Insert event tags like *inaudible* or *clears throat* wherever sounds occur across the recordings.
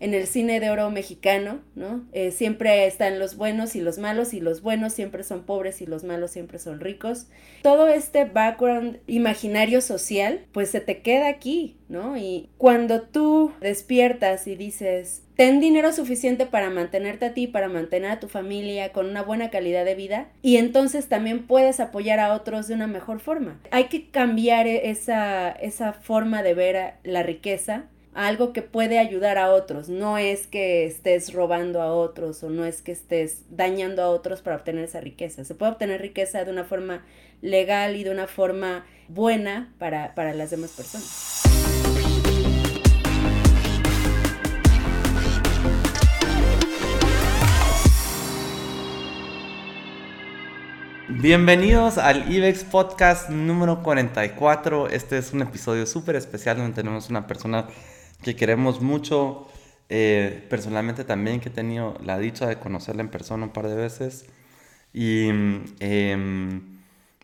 en el cine de oro mexicano, ¿no? Eh, siempre están los buenos y los malos y los buenos siempre son pobres y los malos siempre son ricos. Todo este background imaginario social, pues se te queda aquí, ¿no? Y cuando tú despiertas y dices, ten dinero suficiente para mantenerte a ti, para mantener a tu familia con una buena calidad de vida y entonces también puedes apoyar a otros de una mejor forma. Hay que cambiar esa, esa forma de ver la riqueza algo que puede ayudar a otros. No es que estés robando a otros o no es que estés dañando a otros para obtener esa riqueza. Se puede obtener riqueza de una forma legal y de una forma buena para, para las demás personas. Bienvenidos al IBEX Podcast número 44. Este es un episodio súper especial donde tenemos una persona que queremos mucho. Eh, personalmente también que he tenido la dicha de conocerla en persona un par de veces. Y eh,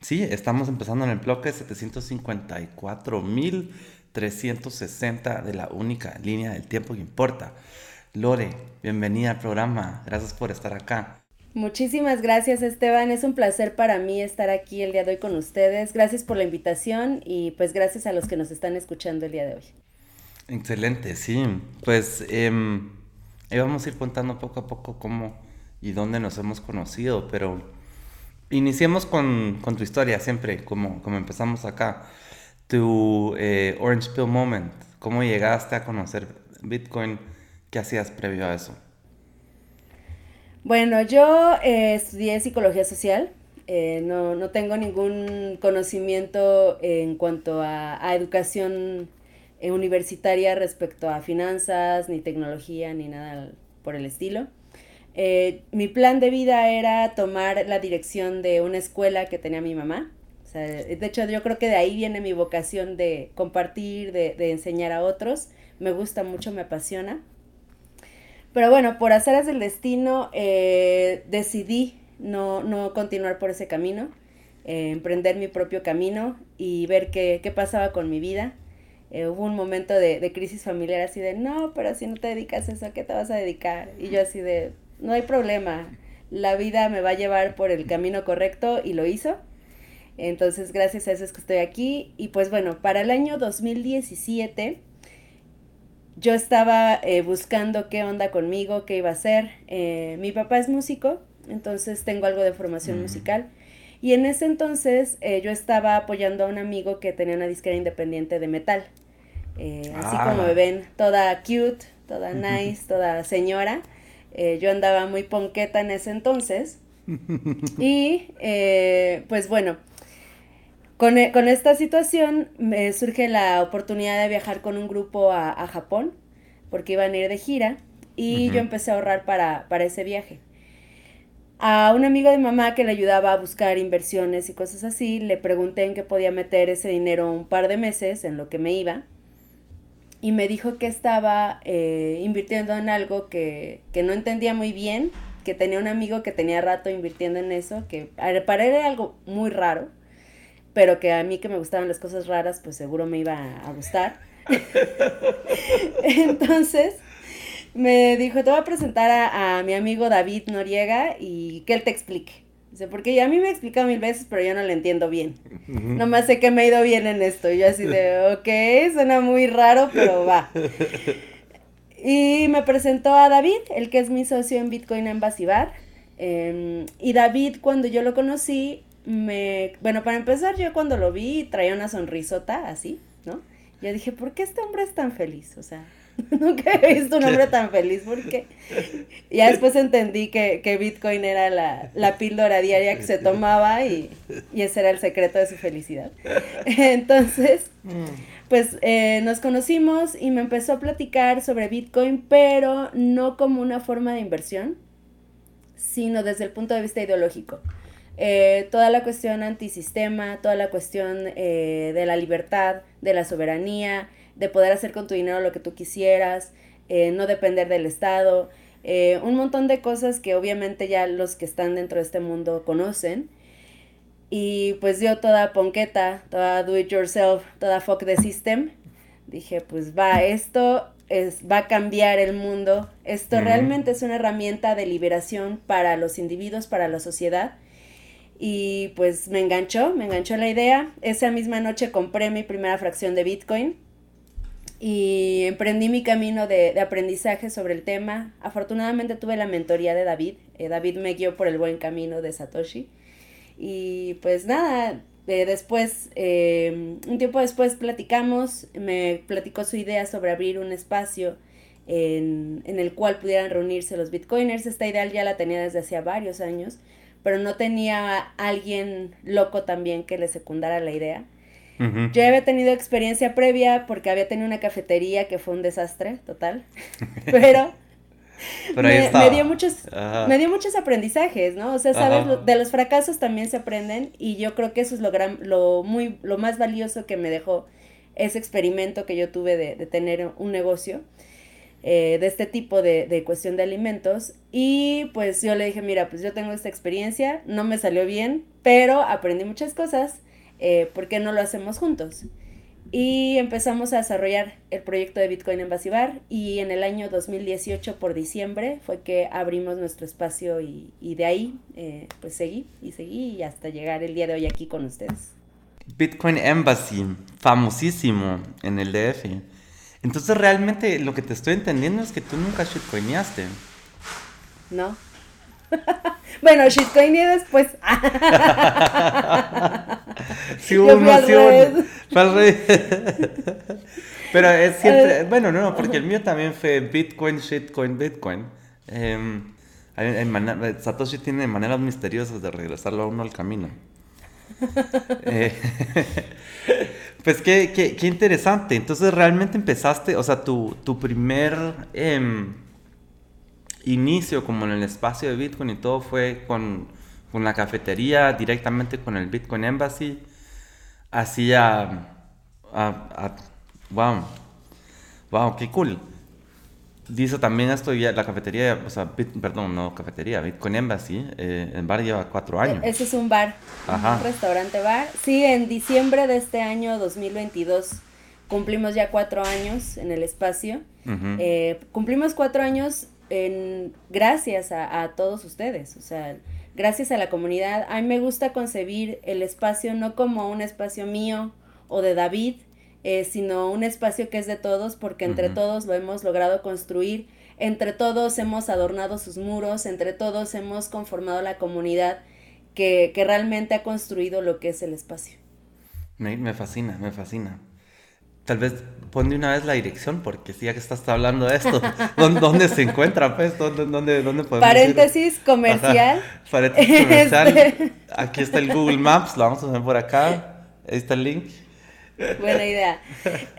sí, estamos empezando en el bloque 754.360 de la única línea del tiempo que importa. Lore, bienvenida al programa. Gracias por estar acá. Muchísimas gracias Esteban, es un placer para mí estar aquí el día de hoy con ustedes. Gracias por la invitación y pues gracias a los que nos están escuchando el día de hoy. Excelente, sí. Pues eh, vamos a ir contando poco a poco cómo y dónde nos hemos conocido, pero iniciemos con, tu historia siempre, como, como empezamos acá. Tu eh, Orange Pill Moment, ¿cómo llegaste a conocer Bitcoin? ¿Qué hacías previo a eso? Bueno, yo eh, estudié psicología social. Eh, no, no, tengo ningún conocimiento en cuanto a, a educación eh, universitaria respecto a finanzas, ni tecnología, ni nada por el estilo. Eh, mi plan de vida era tomar la dirección de una escuela que tenía mi mamá. de hecho, yo creo que de ahí viene mi vocación de compartir, de, enseñar a otros. Me gusta mucho, me apasiona. Pero bueno, por hacer del destino, eh, decidí no, no, continuar por ese camino, emprender mi propio camino y ver qué, qué pasaba con mi vida. Eh, hubo un momento de, de, crisis familiar así de, no, pero si no te dedicas a eso, ¿a qué te vas a dedicar? Y yo así de, no hay problema, la vida me va a llevar por el camino correcto y lo hizo. Entonces, gracias a eso es que estoy aquí. Y pues bueno, para el año 2017 yo estaba eh, buscando qué onda conmigo, qué iba a hacer. Eh, mi papá es músico, entonces tengo algo de formación musical. Y en ese entonces eh, yo estaba apoyando a un amigo que tenía una disquera independiente de metal. Eh, así como me ah. ven, toda cute, toda nice, toda señora. Eh, yo andaba muy ponqueta en ese entonces. *laughs* y pues bueno, con, esta situación me surge la oportunidad de viajar con un grupo a, Japón, porque iban a ir de gira, y yo empecé a ahorrar para, para ese viaje. A un amigo de mamá que le ayudaba a buscar inversiones y cosas así, le pregunté en qué podía meter ese dinero un par de meses en lo que me iba. Y me dijo que estaba eh, invirtiendo en algo que, que, no entendía muy bien, que tenía un amigo que tenía rato invirtiendo en eso, que para él era algo muy raro, pero que a mí que me gustaban las cosas raras, pues seguro me iba a gustar. *laughs* Entonces, me dijo, te voy a presentar a, mi amigo David Noriega y que él te explique. Dice, porque a mí me ha explicado mil veces, pero yo no lo entiendo bien. Nomás sé que me he ido bien en esto. Y yo así de, *laughs* ok, suena muy raro, pero va. *laughs* Y me presentó a David, el que es mi socio en Bitcoin Embassy Bar. Em, y David, cuando yo lo conocí, me... Bueno, para empezar, yo cuando lo vi traía una sonrisota así, ¿no? Yo dije, ¿por qué este hombre es tan feliz? O sea, *laughs* Nunca he visto un hombre tan feliz porque ya después entendí que, Bitcoin era la, píldora diaria que se tomaba y, ese era el secreto de su felicidad. *laughs* Entonces, pues eh, nos conocimos y me empezó a platicar sobre Bitcoin, pero no como una forma de inversión, sino desde el punto de vista ideológico. Eh, toda la cuestión antisistema, toda la cuestión eh, de la libertad, de la soberanía, de poder hacer con tu dinero lo que tú quisieras, eh, no depender del Estado, eh, un montón de cosas que obviamente ya los que están dentro de este mundo conocen. Y pues yo toda ponqueta, toda do it yourself, toda fuck the system, dije pues va, esto es, va a cambiar el mundo. Esto realmente es una herramienta de liberación para los individuos, para la sociedad. Y pues me enganchó, me enganchó la idea. Esa misma noche compré mi primera fracción de Bitcoin y emprendí mi camino de, aprendizaje sobre el tema. Afortunadamente tuve la mentoría de David. Eh, David me guió por el buen camino de Satoshi. Y pues nada, eh, después, eh, un tiempo después platicamos, me platicó su idea sobre abrir un espacio en, en, el cual pudieran reunirse los bitcoiners. Esta idea ya la tenía desde hacía varios años, pero no tenía alguien loco también que le secundara la idea. Yo ya había tenido experiencia previa porque había tenido una cafetería que fue un desastre total, *laughs* pero, me, dio muchos, me dio muchos aprendizajes, ¿no? O sea, sabes, de los fracasos también se aprenden y yo creo que eso es lo, gran, lo, muy, lo más valioso que me dejó ese experimento que yo tuve de, de tener un negocio. Eh, de este tipo de, de, cuestión de alimentos. Y pues yo le dije, mira, pues yo tengo esta experiencia, no me salió bien, pero aprendí muchas cosas eh, ¿por qué no lo hacemos juntos? Y empezamos a desarrollar el proyecto de Bitcoin en Basibar y en el año 2018 por diciembre fue que abrimos nuestro espacio y, de ahí eh, pues seguí y seguí hasta llegar el día de hoy aquí con ustedes. Bitcoin Embassy, famosísimo en el DF. Entonces realmente lo que te estoy entendiendo es que tú nunca shitcoineaste. No. *laughs* bueno, shitcoineé después. *laughs* sí *laughs* hubo emoción. Pero es siempre, bueno, no, porque el mío también fue Bitcoin, shitcoin, Bitcoin. Em, Satoshi tiene maneras misteriosas de regresarlo a uno al camino. Eh, pues qué, qué, qué, interesante. Entonces realmente empezaste, o sea, tu, tu primer em, inicio como en el espacio de Bitcoin y todo fue con, con la cafetería, directamente con el Bitcoin Embassy. Hacía... wow. Wow, qué cool. Dice también esto ya, la cafetería, o sea, perdón, no cafetería, Bitcoin Embassy, eh, el bar lleva cuatro años. Ese es un bar, un restaurante bar. Sí, en diciembre de este año 2022 cumplimos ya cuatro años en el espacio. Eh, cumplimos cuatro años en, gracias a, todos ustedes, o sea, gracias a la comunidad. A mí me gusta concebir el espacio no como un espacio mío o de David, eh, sino un espacio que es de todos, porque entre todos lo hemos logrado construir, entre todos hemos adornado sus muros, entre todos hemos conformado la comunidad que, que realmente ha construido lo que es el espacio. me fascina, me fascina. Tal vez pon de una vez la dirección, porque si ya que estás hablando de esto, *laughs* ¿dónde, se encuentra? Pues? ¿Dónde, dónde, dónde podemos Paréntesis comercial. *laughs* Paréntesis comercial. Este. Aquí está el Google Maps, lo vamos a poner por acá. Ahí está el link. Buena idea.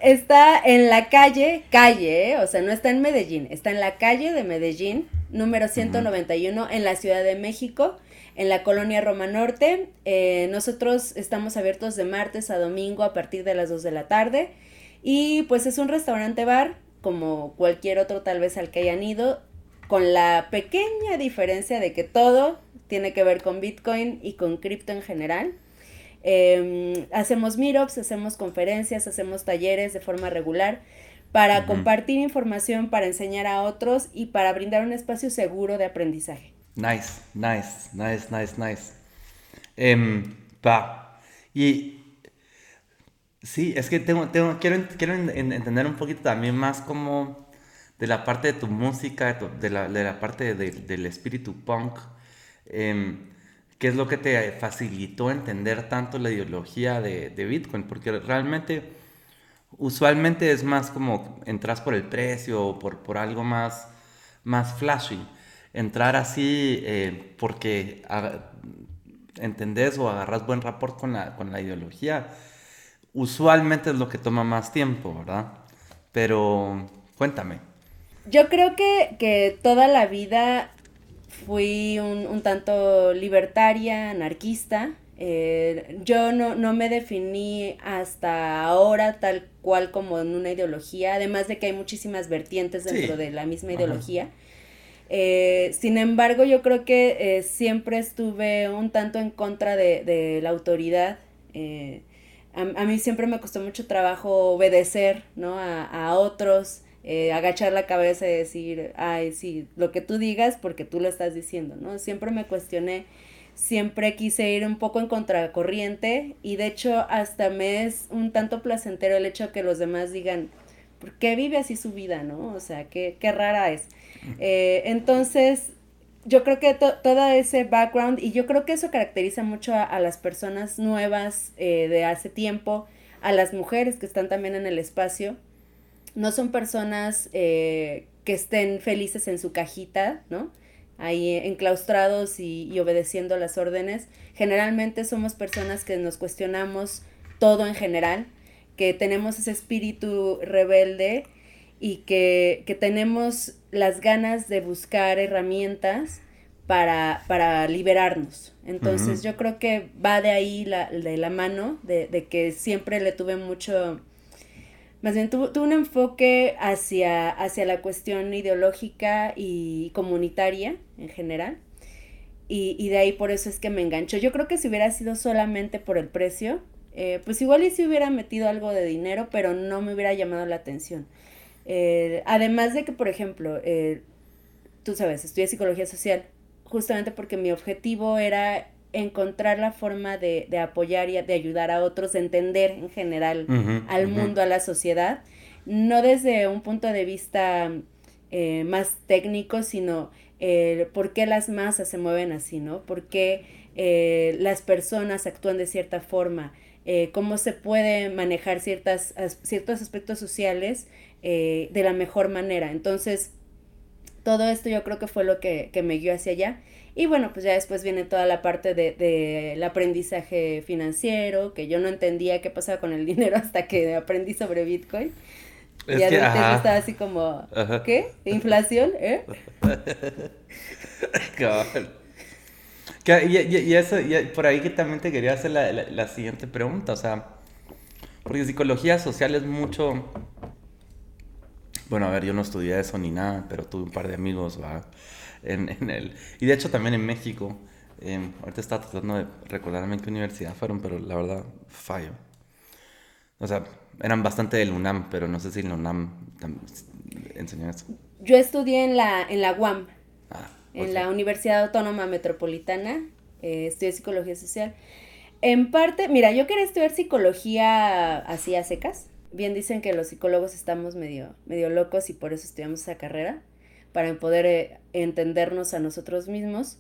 Está en la calle, calle, ¿eh? o sea, no está en Medellín, está en la calle de Medellín, número 191, en la Ciudad de México, en la colonia Roma Norte. Eh, nosotros estamos abiertos de martes a domingo a partir de las 2 de la tarde. Y pues es un restaurante bar, como cualquier otro tal vez al que hayan ido, con la pequeña diferencia de que todo tiene que ver con Bitcoin y con cripto en general. Em, hacemos meetups, hacemos conferencias, hacemos talleres de forma regular para compartir información, para enseñar a otros y para brindar un espacio seguro de aprendizaje. Nice, nice, nice, nice, nice. Um, Y Sí, es que tengo, quiero, entender un poquito también más como de la parte de tu música, de, la, parte del espíritu punk, em, qué es lo que te facilitó entender tanto la ideología de, Bitcoin, porque realmente usualmente es más como entras por el precio o por, algo más, más flashy. Entrar así eh, porque entendés o agarras buen rapport con la ideología usualmente es lo que toma más tiempo, ¿verdad? Pero cuéntame. Yo creo que, toda la vida fui un, tanto libertaria, anarquista. Eh, yo no, me definí hasta ahora tal cual como en una ideología, además de que hay muchísimas vertientes dentro de la misma ideología. Eh, sin embargo, yo creo que eh, siempre estuve un tanto en contra de, la autoridad a, mí siempre me costó mucho trabajo obedecer, ¿no? A, otros, eh, agachar la cabeza y decir, ay, sí, lo que tú digas porque tú lo estás diciendo, ¿no? Siempre me cuestioné, siempre quise ir un poco en contracorriente y de hecho hasta me es un tanto placentero el hecho de que los demás digan, ¿por qué vive así su vida, no? O sea, qué, qué rara es. Eh, entonces, yo creo que todo ese background, y yo creo que eso caracteriza mucho a, las personas nuevas eh, de hace tiempo, a las mujeres que están también en el espacio, no son personas eh, que estén felices en su cajita, ¿no? Ahí enclaustrados y, y obedeciendo las órdenes. Generalmente somos personas que nos cuestionamos todo en general, que tenemos ese espíritu rebelde y que, que tenemos las ganas de buscar herramientas para, para liberarnos. Entonces yo creo que va de ahí la, de la mano, de, de, que siempre le tuve mucho, más bien tuve, un enfoque hacia, hacia la cuestión ideológica y comunitaria en general. Y, y de ahí por eso es que me engancho. Yo creo que si hubiera sido solamente por el precio, eh, pues igual y si hubiera metido algo de dinero, pero no me hubiera llamado la atención. Eh, además de que, por ejemplo, eh, tú sabes, estudié psicología social, justamente porque mi objetivo era encontrar la forma de, apoyar y de ayudar a otros, de entender en general al mundo, a la sociedad, no desde un punto de vista eh, más técnico, sino por qué las masas se mueven así, ¿no? ¿Por qué las personas actúan de cierta forma? cómo se puede manejar ciertas, ciertos aspectos sociales eh, de la mejor manera. Entonces, todo esto yo creo que fue lo que, me guió hacia allá. Y bueno, pues ya después viene toda la parte del de, aprendizaje financiero, que yo no entendía qué pasaba con el *laughs* dinero hasta que aprendí sobre Bitcoin. y que, estaba así como, ¿qué? ¿Inflación? ¿Eh? *laughs* y, eso, por ahí que también te quería hacer la, la siguiente pregunta, o sea, porque psicología social es mucho bueno, a ver, yo no estudié eso ni nada, pero tuve un par de amigos, ¿va? En, en el... Y de hecho también en México. Eh, ahorita estaba tratando de recordarme en qué universidad fueron, pero la verdad, fallo. O sea, eran bastante del UNAM, pero no sé si en la UNAM enseñan eso. Yo estudié en la, en la UAM, ah, en la Universidad Autónoma Metropolitana, eh, estudié psicología social. En parte, mira, yo quería estudiar psicología así a secas, bien dicen que los psicólogos estamos medio, medio locos y por eso estudiamos esa carrera, para poder eh, entendernos a nosotros mismos.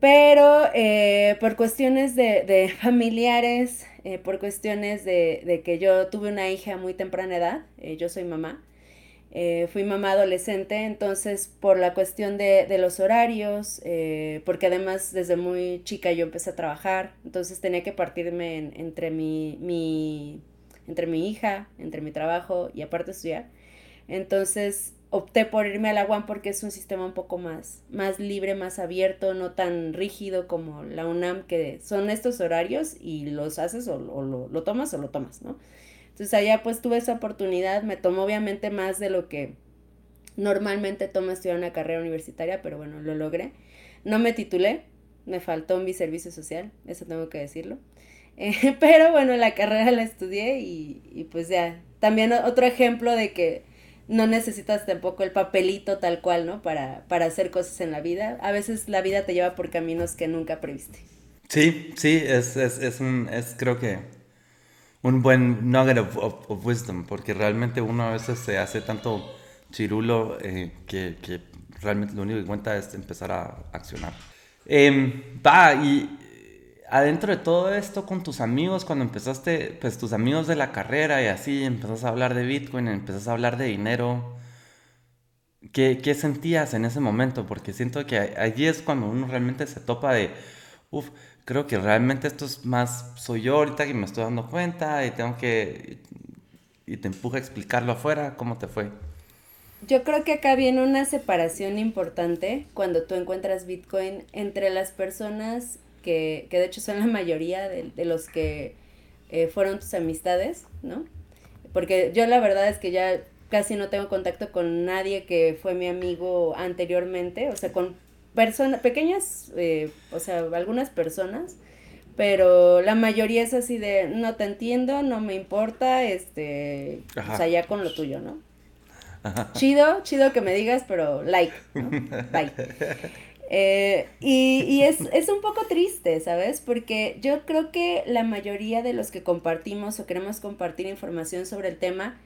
Pero eh, por cuestiones de, *laughs* familiares, eh, por cuestiones de, que yo tuve una hija a muy temprana edad, yo soy mamá, fui mamá adolescente, entonces por la cuestión de, los horarios, porque además desde muy chica yo empecé a trabajar, entonces tenía que partirme entre mi, mi entre mi hija, entre mi trabajo y aparte estudiar. Entonces opté por irme a la UAM porque es un sistema un poco más, más libre, más abierto, no tan rígido como la UNAM, que son estos horarios y los haces o, lo, lo, tomas o lo tomas, ¿no? Entonces allá pues tuve esa oportunidad, me tomó obviamente más de lo que normalmente toma estudiar una carrera universitaria, pero bueno, lo logré. No me titulé, me faltó mi servicio social, eso tengo que decirlo. *laughs* pero bueno, la carrera la estudié y, pues ya, también otro ejemplo de que no necesitas tampoco el papelito tal cual, ¿no? Para, para hacer cosas en la vida. A veces la vida te lleva por caminos que nunca previste. Sí, sí, es, es, es, un, es creo que un buen nugget of, wisdom, porque realmente uno a veces se hace tanto chirulo eh, que, que, realmente lo único que cuenta es empezar a accionar. Eh, va, y adentro de todo esto con tus amigos, cuando empezaste, pues tus amigos de la carrera y así, empezaste a hablar de Bitcoin, empezaste a hablar de dinero, ¿qué, qué sentías en ese momento? Porque siento que allí es cuando uno realmente se topa de, uff, creo que realmente esto es más, soy yo ahorita que me estoy dando cuenta y tengo que, y te empuja a explicarlo afuera, ¿cómo te fue? Yo creo que acá viene una separación importante cuando tú encuentras Bitcoin entre las personas que, de hecho son la mayoría de, los que eh, fueron tus amistades, ¿no? Porque yo la verdad es que ya casi no tengo contacto con nadie que fue mi amigo anteriormente, o sea, con personas, pequeñas, eh, o sea, algunas personas, pero la mayoría es así de, no te entiendo, no me importa, este, o sea, ya con lo tuyo, ¿no? chido, chido que me digas, pero like, *laughs* Bye. Eh, y, es, un poco triste, ¿sabes? Porque yo creo que la mayoría de los que compartimos o queremos compartir información sobre el tema,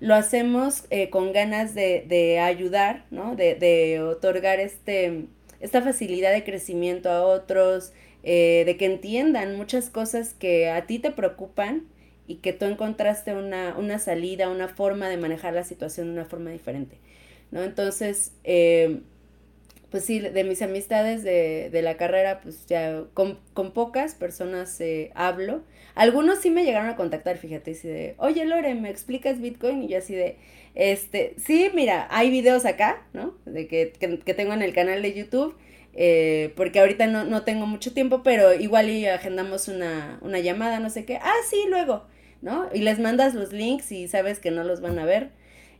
lo hacemos eh, con ganas de, ayudar, ¿no? De, otorgar este, esta facilidad de crecimiento a otros, eh, de que entiendan muchas cosas que a ti te preocupan y que tú encontraste una, una salida, una forma de manejar la situación de una forma diferente, ¿no? Entonces, pues sí, de mis amistades de, de la carrera, pues ya con, con pocas personas eh, hablo. Algunos sí me llegaron a contactar, fíjate, así de, oye Lore, ¿me explicas Bitcoin? Y yo así de, este, sí, mira, hay videos acá, ¿no? De que, que, que tengo en el canal de YouTube, eh, porque ahorita no, no tengo mucho tiempo, pero igual y agendamos una, una llamada, no sé qué, ah, sí, luego, ¿no? Y les mandas los links y sabes que no los van a ver.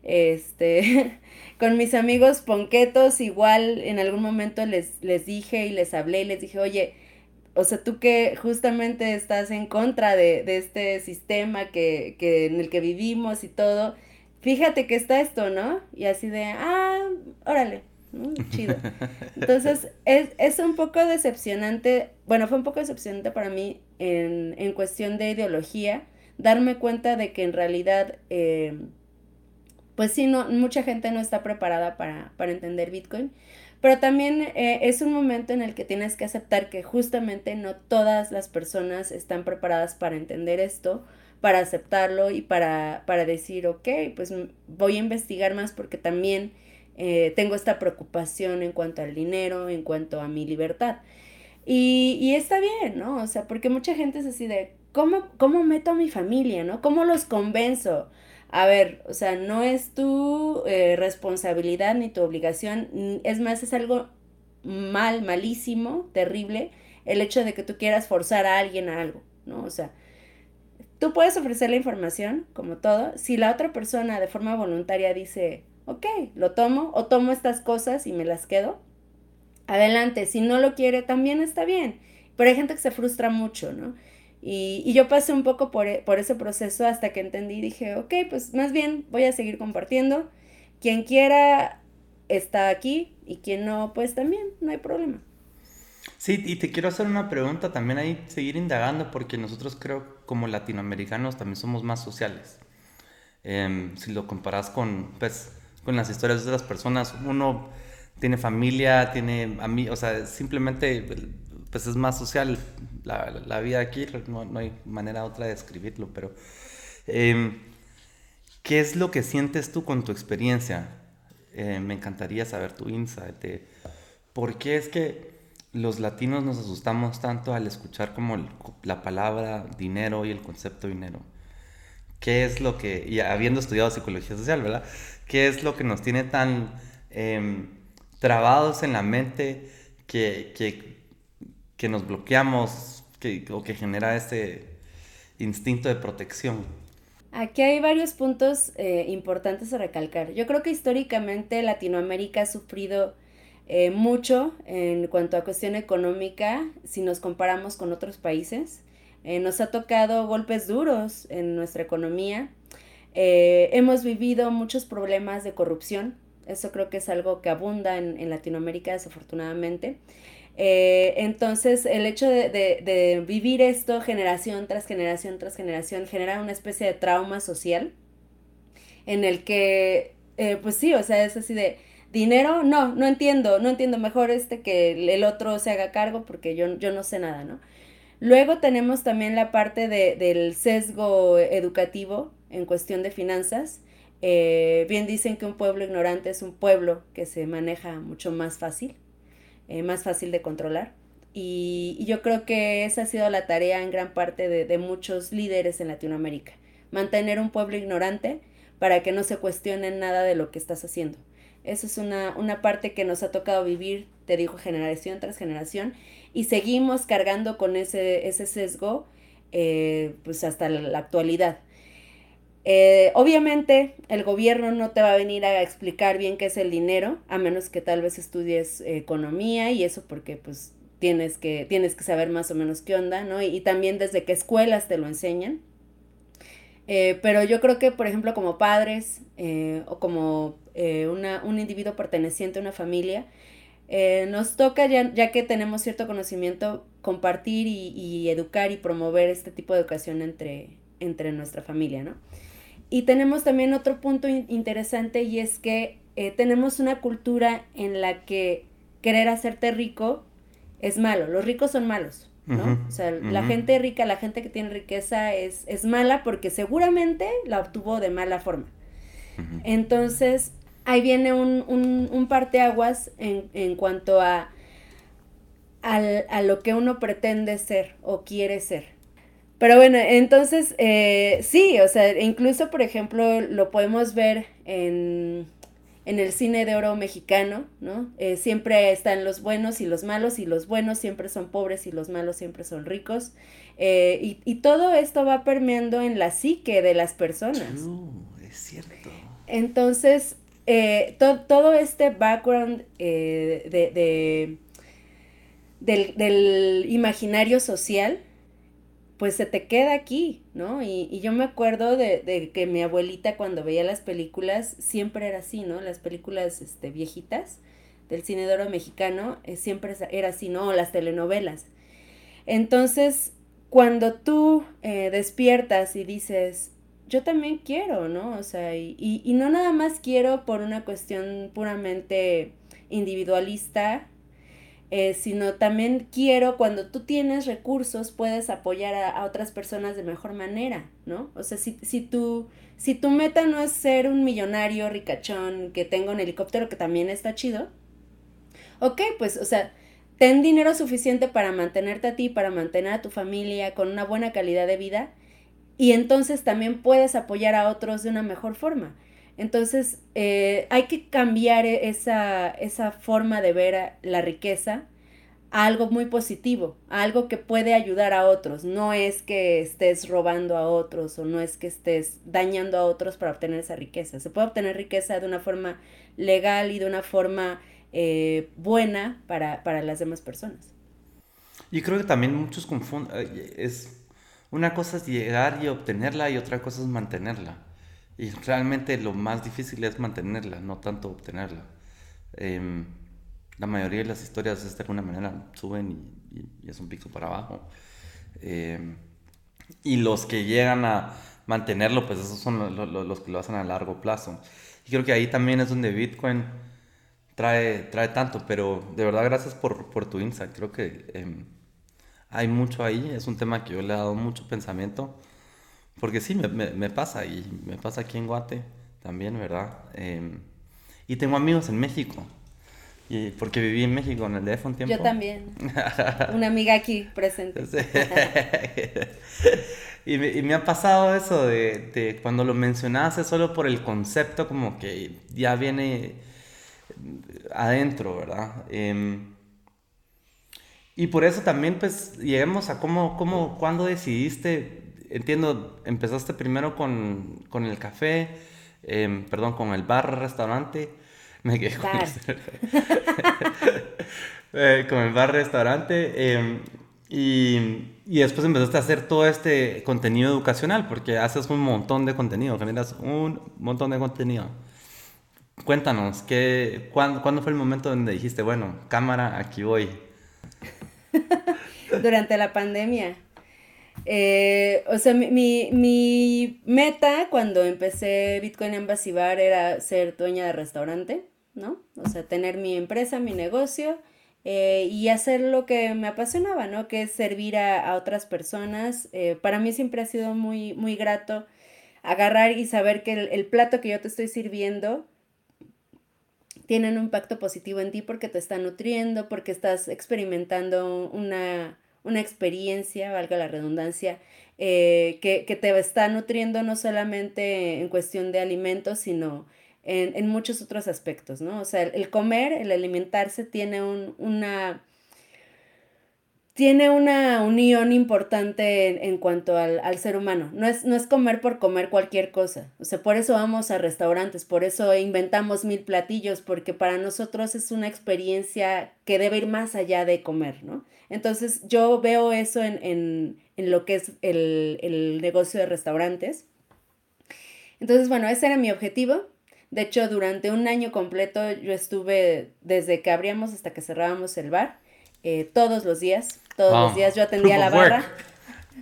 Este, *laughs* con mis amigos ponquetos, igual en algún momento les, les dije y les hablé y les dije, oye, o sea, tú que justamente estás en contra de, de este sistema que, que, en el que vivimos y todo, fíjate que está esto, ¿no? Y así de, ah, órale, chido. *laughs* Entonces, es, es, un poco decepcionante, bueno, fue un poco decepcionante para mí en, en cuestión de ideología, darme cuenta de que en realidad... Eh, pues sí, no, mucha gente no está preparada para, entender Bitcoin, pero también eh, es un momento en el que tienes que aceptar que justamente no todas las personas están preparadas para entender esto, para aceptarlo y para, para decir, ok, pues voy a investigar más porque también eh, tengo esta preocupación en cuanto al dinero, en cuanto a mi libertad. Y, y está bien, ¿no? O sea, porque mucha gente es así de, ¿cómo, ¿cómo meto a mi familia, ¿no? ¿Cómo los convenzo? A ver, o sea, no es tu eh, responsabilidad ni tu obligación, es más, es algo mal, malísimo, terrible, el hecho de que tú quieras forzar a alguien a algo, ¿no? O sea, tú puedes ofrecer la información, como todo, si la otra persona de forma voluntaria dice, ok, lo tomo o tomo estas cosas y me las quedo, adelante, si no lo quiere, también está bien, pero hay gente que se frustra mucho, ¿no? Y, yo pasé un poco por, por, ese proceso hasta que entendí y dije, ok, pues más bien voy a seguir compartiendo. Quien quiera está aquí y quien no, pues también, no hay problema. Sí, y te quiero hacer una pregunta también ahí, seguir indagando, porque nosotros creo como latinoamericanos también somos más sociales. Em, si lo comparas con, pues, con las historias de otras personas, uno tiene familia, tiene amigos, o sea, simplemente pues es más social la, vida aquí, no, hay manera otra de describirlo, pero em, ¿qué es lo que sientes tú con tu experiencia? Eh, me encantaría saber tu insight por qué es que los latinos nos asustamos tanto al escuchar como la palabra dinero y el concepto dinero. ¿Qué es lo que, y habiendo estudiado psicología social, ¿verdad? ¿Qué es lo que nos tiene tan em, trabados en la mente que que nos bloqueamos que, o que genera ese instinto de protección. Aquí hay varios puntos eh, importantes a recalcar. Yo creo que históricamente Latinoamérica ha sufrido eh, mucho en cuanto a cuestión económica si nos comparamos con otros países. Eh, nos ha tocado golpes duros en nuestra economía. hemos vivido muchos problemas de corrupción. Eso creo que es algo que abunda en Latinoamérica desafortunadamente. Eh, entonces, el hecho de, vivir esto generación tras generación tras generación genera una especie de trauma social en el que, eh, pues sí, o sea, es así de dinero, no, no entiendo, no entiendo, mejor este que el otro se haga cargo porque yo, yo no sé nada, ¿no? Luego tenemos también la parte del sesgo educativo en cuestión de finanzas. Eh, bien dicen que un pueblo ignorante es un pueblo que se maneja mucho más fácil. Eh, más fácil de controlar. Y, yo creo que esa ha sido la tarea en gran parte de, muchos líderes en Latinoamérica. Mantener un pueblo ignorante para que no se cuestionen nada de lo que estás haciendo. Esa es una, una parte que nos ha tocado vivir, te digo, generación tras generación, y seguimos cargando con ese, ese sesgo eh, pues hasta la actualidad. Eh, obviamente el gobierno no te va a venir a explicar bien qué es el dinero, a menos que tal vez estudies eh, economía y eso porque pues tienes que, tienes que saber más o menos qué onda, ¿no? Y, también desde qué escuelas te lo enseñan. Eh, pero yo creo que, por ejemplo, como padres o como una, un individuo perteneciente a una familia, nos toca, ya, ya, que tenemos cierto conocimiento, compartir y, educar y promover este tipo de educación entre, entre nuestra familia, ¿no? Y tenemos también otro punto interesante y es que tenemos una cultura en la que querer hacerte rico es malo, los ricos son malos. ¿no? o sea, la gente rica, la gente que tiene riqueza es, es mala porque seguramente la obtuvo de mala forma. Entonces, ahí viene un, un, un parteaguas en, en cuanto a, a lo que uno pretende ser o quiere ser. Pero bueno, entonces, eh, sí, o sea, incluso, por ejemplo, lo podemos ver en en el cine de oro mexicano, ¿no? Eh, siempre están los buenos y los malos, y los buenos siempre son pobres y los malos siempre son ricos. Eh, y, todo esto va permeando en la psique de las personas. es cierto. Entonces, todo este background de, del, del imaginario social, pues se te queda aquí, ¿no? Y, yo me acuerdo de, que mi abuelita cuando veía las películas siempre era así, ¿no? Las películas este, viejitas del cine de oro mexicano eh, siempre era así, ¿no? las telenovelas. Entonces, cuando tú eh, despiertas y dices, yo también quiero, ¿no? O sea, y, y no nada más quiero por una cuestión puramente individualista eh, sino también quiero, cuando tú tienes recursos, puedes apoyar a, otras personas de mejor manera, ¿no? O sea, si, si, tu, si tu meta no es ser un millonario ricachón que tenga un helicóptero, que también está chido, ok, pues, o sea, ten dinero suficiente para mantenerte a ti, para mantener a tu familia con una buena calidad de vida, y entonces también puedes apoyar a otros de una mejor forma. Entonces, eh, hay que cambiar e-, esa, esa forma de ver la riqueza a algo muy positivo, a algo que puede ayudar a otros. No es que estés robando a otros o no es que estés dañando a otros para obtener esa riqueza. Se puede obtener riqueza de una forma legal y de una forma eh, buena para, para, las demás personas. Y creo que también muchos confunden, es una cosa es llegar y obtenerla y otra cosa es mantenerla. Y realmente lo más difícil es mantenerla, no tanto obtenerla. Em, la mayoría de las historias de alguna manera suben y, es un pico para abajo. Em, y los que llegan a mantenerlo, pues esos son los que lo hacen a largo plazo. Y creo que ahí también es donde Bitcoin trae, trae tanto, pero de verdad gracias por, por tu insight. Creo que em, hay mucho ahí, es un tema que yo le he dado mucho pensamiento. Porque sí, me, me, pasa, y me pasa aquí en Guate también, ¿verdad? Em, y tengo amigos en México, y porque viví en México en el DF un tiempo. Yo también. *laughs* Una amiga aquí presente. *laughs* y, me, y, me, ha pasado eso de, de, cuando lo mencionaste solo por el concepto, como que ya viene adentro, ¿verdad? Em, y por eso también, pues, lleguemos a cómo, cómo, cuándo decidiste entiendo, empezaste primero con, con el café, em, perdón, con el bar, restaurante. *laughs* Me quedé con, *laughs* eh, con el bar, restaurante. Em, y, y, después empezaste a hacer todo este contenido educacional, porque haces un montón de contenido, generas un montón de contenido. Cuéntanos, ¿qué, cuándo, ¿cuándo fue el momento donde dijiste, bueno, cámara, aquí voy? *laughs* Durante la pandemia. Eh, o sea, mi, mi, meta cuando empecé Bitcoin Embassy Bar era ser dueña de restaurante, ¿no? O sea, tener mi empresa, mi negocio eh, y hacer lo que me apasionaba, ¿no? Que es servir a, otras personas. Eh, para mí siempre ha sido muy, muy grato agarrar y saber que el plato que yo te estoy sirviendo tiene un impacto positivo en ti porque te está nutriendo, porque estás experimentando una una experiencia, valga la redundancia, eh, que, te está nutriendo no solamente en cuestión de alimentos, sino en, muchos otros aspectos, ¿no? O sea, el, comer, el alimentarse tiene una tiene una unión importante en, cuanto al, ser humano. No es, no es comer por comer cualquier cosa. O sea, por eso vamos a restaurantes, por eso inventamos mil platillos, porque para nosotros es una experiencia que debe ir más allá de comer, ¿no? Entonces yo veo eso en, lo que es el, negocio de restaurantes. Entonces, bueno, ese era mi objetivo. De hecho, durante un año completo yo estuve desde que abríamos hasta que cerrábamos el bar, eh, todos los días, todos los días yo atendía la barra.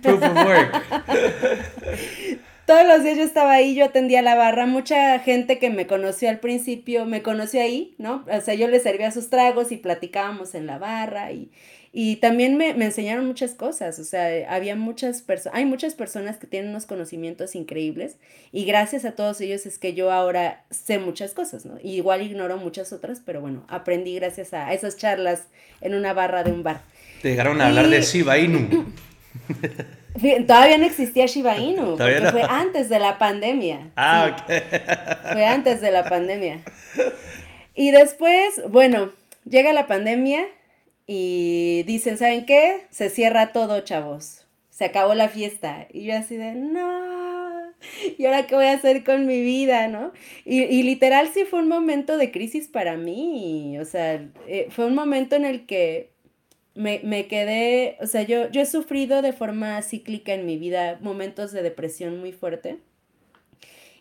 Proof of work. *laughs* todos los días yo estaba ahí, yo atendía la barra. Mucha gente que me conoció al principio me conoció ahí, ¿no? O sea, yo les servía sus tragos y platicábamos en la barra y, y también me, me, enseñaron muchas cosas, o sea, había muchas personas, hay muchas personas que tienen unos conocimientos increíbles y gracias a todos ellos es que yo ahora sé muchas cosas, ¿no? igual ignoro muchas otras, pero bueno, aprendí gracias a esas charlas en una barra de un bar. Te llegaron a hablar de Shiba Inu. *laughs* Todavía no existía Shiba Inu, porque fue antes de la pandemia. Ah, ok. Fue antes de la pandemia. Y después, bueno, llega la pandemia y dicen, ¿saben qué? Se cierra todo, chavos. Se acabó la fiesta. Y yo así de, no. ¿Y ahora qué voy a hacer con mi vida, no? Y, literal sí fue un momento de crisis para mí. O sea, eh, fue un momento en el que me, me, quedé, o sea, yo, yo he sufrido de forma cíclica en mi vida momentos de depresión muy fuerte.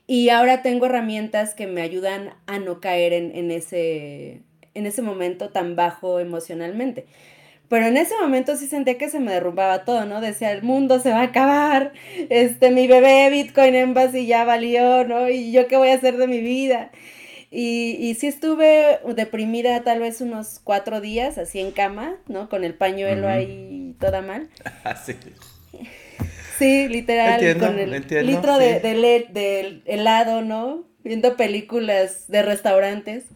Y ahora tengo herramientas que me ayudan a no caer en, en ese, en ese momento tan bajo emocionalmente. Pero en ese momento sí sentía que se me derrumbaba todo, ¿no? Decía, el mundo se va a acabar, este, mi bebé Bitcoin Embassy ya valió, ¿no? Y yo qué voy a hacer de mi vida. Y, y sí estuve deprimida tal vez unos cuatro días, así en cama, ¿no? Con el pañuelo ahí toda mal. sí. sí. literal, con el litro de, de, de helado, ¿no? Viendo películas de restaurantes.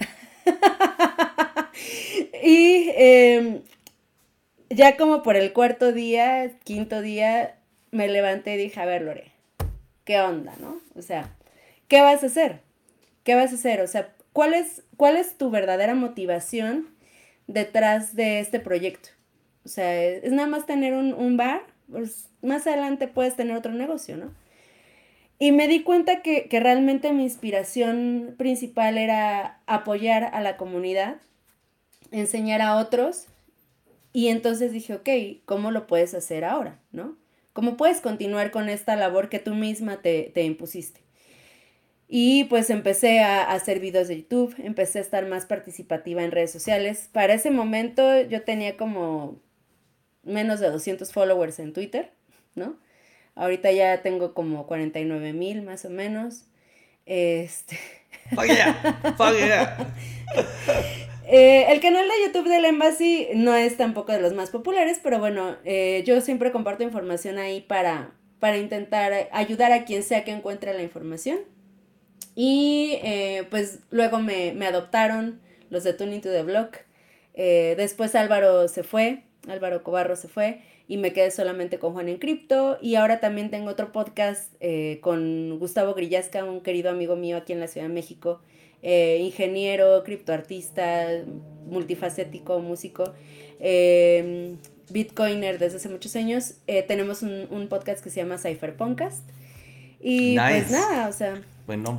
*laughs* y em, ya como por el cuarto día, quinto día, me levanté y dije, a ver, Lore, ¿qué onda, no? O sea, ¿qué vas a hacer? ¿Qué vas a hacer? O sea, ¿cuál es, cuál es tu verdadera motivación detrás de este proyecto? O sea, ¿es, nada más tener un, un bar? Pues más adelante puedes tener otro negocio, ¿no? Y me di cuenta que, realmente mi inspiración principal era apoyar a la comunidad, enseñar a otros. Y entonces dije, ok, ¿cómo lo puedes hacer ahora? ¿No? ¿Cómo puedes continuar con esta labor que tú misma te, impusiste? Y pues empecé a, a, hacer videos de YouTube, empecé a estar más participativa en redes sociales. Para ese momento yo tenía como menos de 200 followers en Twitter, ¿no? Ahorita ya tengo como 49 mil más o menos. Este. *laughs* Eh, el canal de YouTube del Embassy no es tampoco de los más populares, pero bueno, eh, yo siempre comparto información ahí para, para intentar ayudar a quien sea que encuentre la información. Y eh, pues luego me, me, adoptaron los de Tuning to the Block. después Álvaro se fue, Álvaro Cobarro se fue y me quedé solamente con Juan en Cripto. Y ahora también tengo otro podcast eh, con Gustavo Grillasca, un querido amigo mío aquí en la Ciudad de México, eh, ingeniero, criptoartista, multifacético, músico, em, bitcoiner desde hace muchos años. Eh, tenemos un, podcast que se llama Cypherpunkast. Y pues nada, o sea,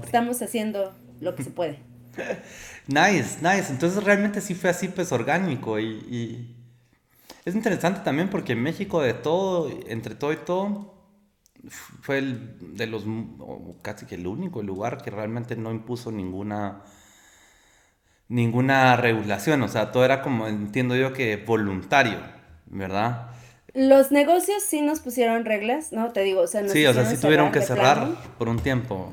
estamos haciendo lo que se puede. *laughs* nice, nice. Entonces realmente sí fue así pues orgánico y es interesante también porque México de todo, entre todo y todo, fue el de los, casi que el único lugar que realmente no impuso ninguna, ninguna regulación. O sea, todo era como, entiendo yo que voluntario, ¿verdad? Los negocios sí nos pusieron reglas, ¿no? Te digo, o sea, Sí, o sea, sí tuvieron que cerrar por un tiempo.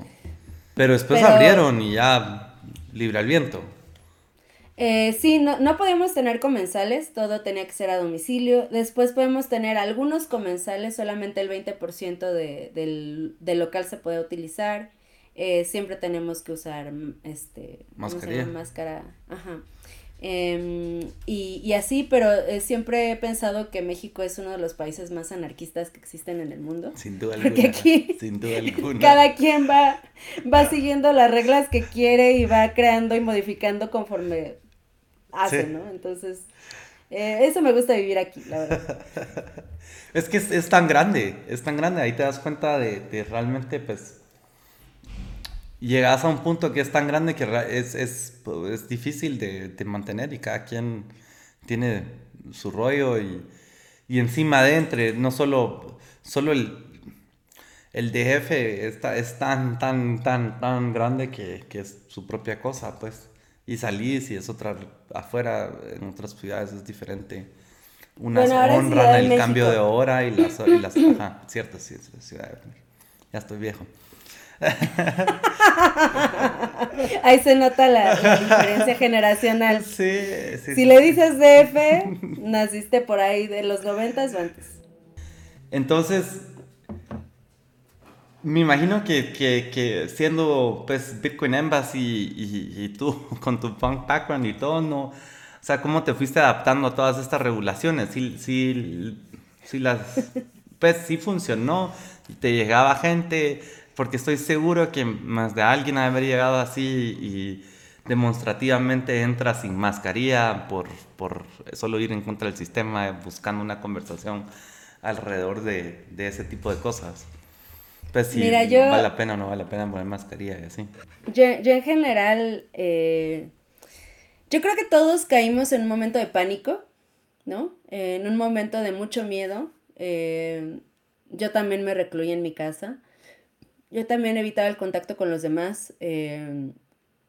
Pero después abrieron y ya libre al viento. Eh, sí, no, no podíamos tener comensales, todo tenía que ser a domicilio. Después podemos tener algunos comensales, solamente el 20% de, del, del, local se puede utilizar. Eh, siempre tenemos que usar mm, este, máscara. Ajá. Em, y, y, así, pero eh, siempre he pensado que México es uno de los países más anarquistas que existen en el mundo. Sin duda alguna. Porque aquí *laughs* sin duda alguna. cada quien va, va siguiendo las reglas que quiere y va creando y modificando conforme hace, ¿no? Entonces, eh, eso me gusta vivir aquí, la verdad. *laughs* es que es, tan grande, es tan grande, ahí te das cuenta de, realmente, pues, llegas a un punto que es tan grande que es, es, es difícil de, de, mantener y cada quien tiene su rollo y, y encima de entre, no solo, solo el, el DF está, es tan, tan, tan, tan grande que, que, es su propia cosa, pues. Y salís y es otra, afuera, en otras ciudades es diferente. Unas honran el cambio de hora y las, y las ajá, cierto, sí, es la ciudad de Ya estoy viejo. *laughs* Ahí se nota la, diferencia generacional. *laughs* Sí, sí. Si le dices DF, naciste por ahí de los noventas o antes. Entonces, me imagino que, que, que, siendo pues Bitcoin Embassy y, y, tú *laughs* con tu punk background y todo, no, o sea, ¿cómo te fuiste adaptando a todas estas regulaciones? Sí, sí, sí las, pues sí funcionó, te llegaba gente, porque estoy seguro que más de alguien ha haber llegado así y demostrativamente entra sin mascarilla por, por solo ir en contra del sistema, buscando una conversación alrededor de, de ese tipo de cosas. Pues si vale la pena o no vale la pena poner mascarilla y así. Yo, yo en general, eh, yo creo que todos caímos en un momento de pánico, ¿no? en un momento de mucho miedo. Eh, yo también me recluí en mi casa. Yo también evitaba el contacto con los demás eh,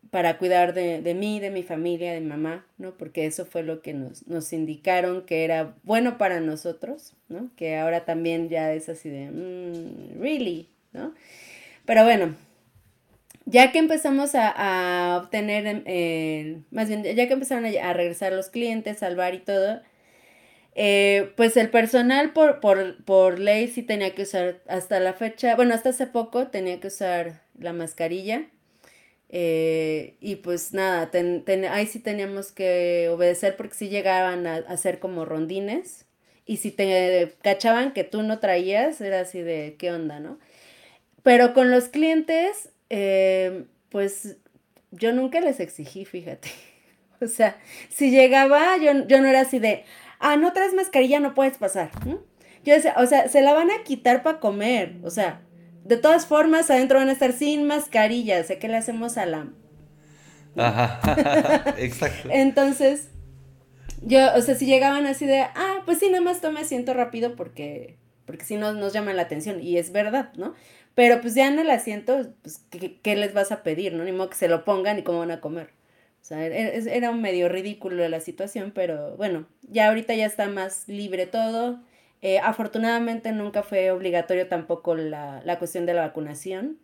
para cuidar de, de, mí, de mi familia, de mi mamá, ¿no? Porque eso fue lo que nos, nos indicaron que era bueno para nosotros, ¿no? Que ahora también ya es así de, mm, really, ¿no? Pero bueno, ya que empezamos a, obtener, eh, más bien, ya que empezaron a, regresar los clientes al bar y todo, eh, pues el personal por, por, ley sí tenía que usar hasta la fecha, bueno, hasta hace poco tenía que usar la mascarilla. Eh, y pues nada, ahí sí teníamos que obedecer porque sí llegaban a, ser como rondines. Y si te cachaban que tú no traías, era así de, ¿qué onda, no? Pero con los clientes, eh, pues yo nunca les exigí, fíjate. *laughs* O sea, si llegaba, yo, yo no era así de, ah, no traes mascarilla, no puedes pasar. Yo decía, o sea, se la van a quitar para comer. O sea, de todas formas, adentro van a estar sin mascarilla. Sé que le hacemos a la... Ajá, *laughs* exacto. Entonces, yo, o sea, si llegaban así de, ah, pues sí, nada más tome asiento rápido porque, porque si no nos llaman la atención. Y es verdad, ¿no? Pero pues ya en el asiento, pues, ¿qué, les vas a pedir, no? Ni modo que se lo pongan y cómo van a comer. O sea, e, era un medio ridículo la situación, pero bueno, ya ahorita ya está más libre todo. Eh, afortunadamente nunca fue obligatorio tampoco la, la, cuestión de la vacunación,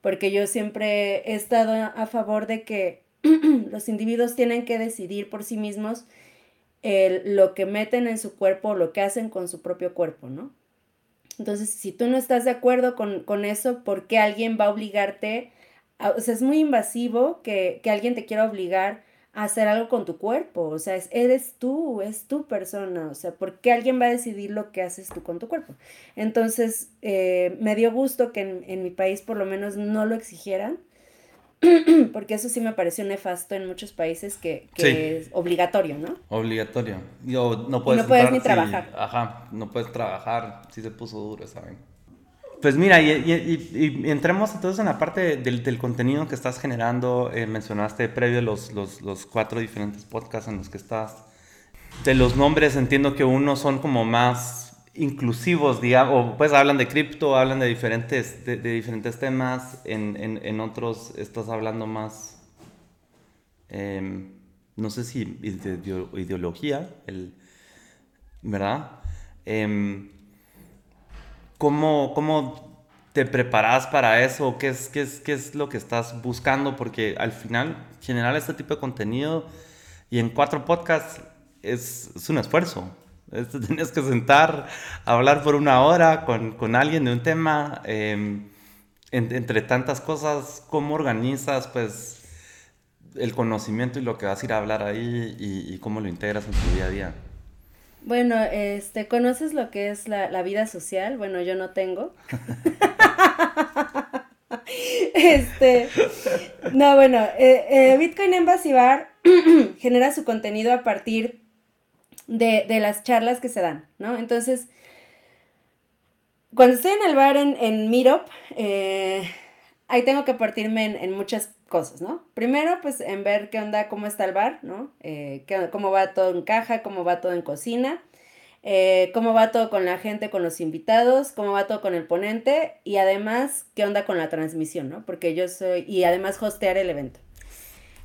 porque yo siempre he estado a favor de que *clears throat* los individuos tienen que decidir por sí mismos lo que meten en su cuerpo, lo que hacen con su propio cuerpo, ¿no? Entonces, si tú no estás de acuerdo con, eso, ¿por qué alguien va a obligarte? O sea, es muy invasivo que, alguien te quiera obligar a hacer algo con tu cuerpo. O sea, eres tú, es tu persona. O sea, ¿por qué alguien va a decidir lo que haces tú con tu cuerpo? Entonces, eh, me dio gusto que en, en mi país por lo menos no lo exigieran *clears throat* porque eso sí me pareció nefasto en muchos países que, es obligatorio, ¿no? Obligatorio. Yo, no puedes, no puedes ni trabajar. Ajá, no puedes trabajar, sí se puso duro, ¿saben? Pues mira, y, entremos entonces en la parte del, contenido que estás generando. Eh, mencionaste previo los, cuatro diferentes podcasts en los que estás. De los nombres entiendo que unos son como más inclusivos, digamos, o pues hablan de cripto, hablan de diferentes, de, diferentes temas, en, otros estás hablando más, em, no sé si de ideología, ¿verdad? Eh, ¿cómo, ¿Cómo te preparas para eso? ¿Qué es, qué, es, ¿Qué es lo que estás buscando? Porque al final, generar este tipo de contenido y en cuatro podcasts es, es un esfuerzo. Te tenías que sentar hablar por una hora con, con alguien de un tema. Em, entre tantas cosas, ¿cómo organizas pues el conocimiento y lo que vas a ir a hablar ahí y, cómo lo integras en tu día a día? Bueno, este, ¿conoces lo que es la, la vida social? Bueno, yo no tengo. *laughs* este, no, bueno, eh, eh, Bitcoin Embassy Bar *clears throat* genera su contenido a partir de, las charlas que se dan, ¿no? Entonces, cuando estoy en el bar en, en Meetup, eh, ahí tengo que partirme en, muchas cosas, ¿no? Primero, pues en ver qué onda, cómo está el bar, ¿no? Eh, cómo va todo en caja, cómo va todo en cocina. eh, cómo va todo con la gente, con los invitados, cómo va todo con el ponente y además qué onda con la transmisión, ¿no? Porque yo soy, y además hostear el evento.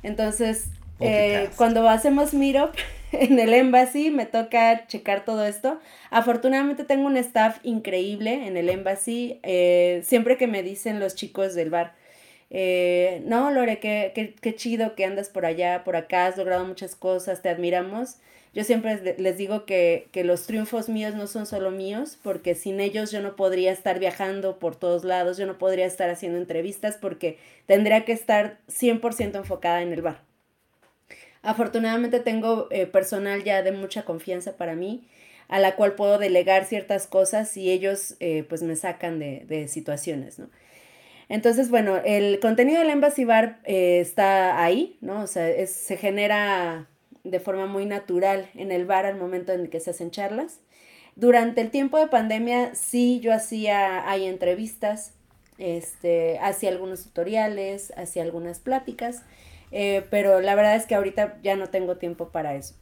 Entonces, eh, cuando hacemos Meetup *laughs* en el Embassy, me toca checar todo esto. Afortunadamente tengo un staff increíble en el Embassy. Siempre que me dicen los chicos del bar, eh, no, Lore, qué, qué, qué, chido que andas por allá, por acá, has logrado muchas cosas, te admiramos. Yo siempre les digo que, que los triunfos míos no son solo míos, porque sin ellos yo no podría estar viajando por todos lados, yo no podría estar haciendo entrevistas porque tendría que estar 100% enfocada en el bar. Afortunadamente tengo eh, personal ya de mucha confianza para mí, a la cual puedo delegar ciertas cosas y ellos eh, pues me sacan de, de situaciones, ¿no? Entonces, bueno, el contenido del Embassy Bar eh, está ahí, ¿no? O sea, se genera de forma muy natural en el bar al momento en que se hacen charlas. Durante el tiempo de pandemia, sí, yo hacía, hay entrevistas, este, hacía algunos tutoriales, hacía algunas pláticas eh, pero la verdad es que ahorita ya no tengo tiempo para eso.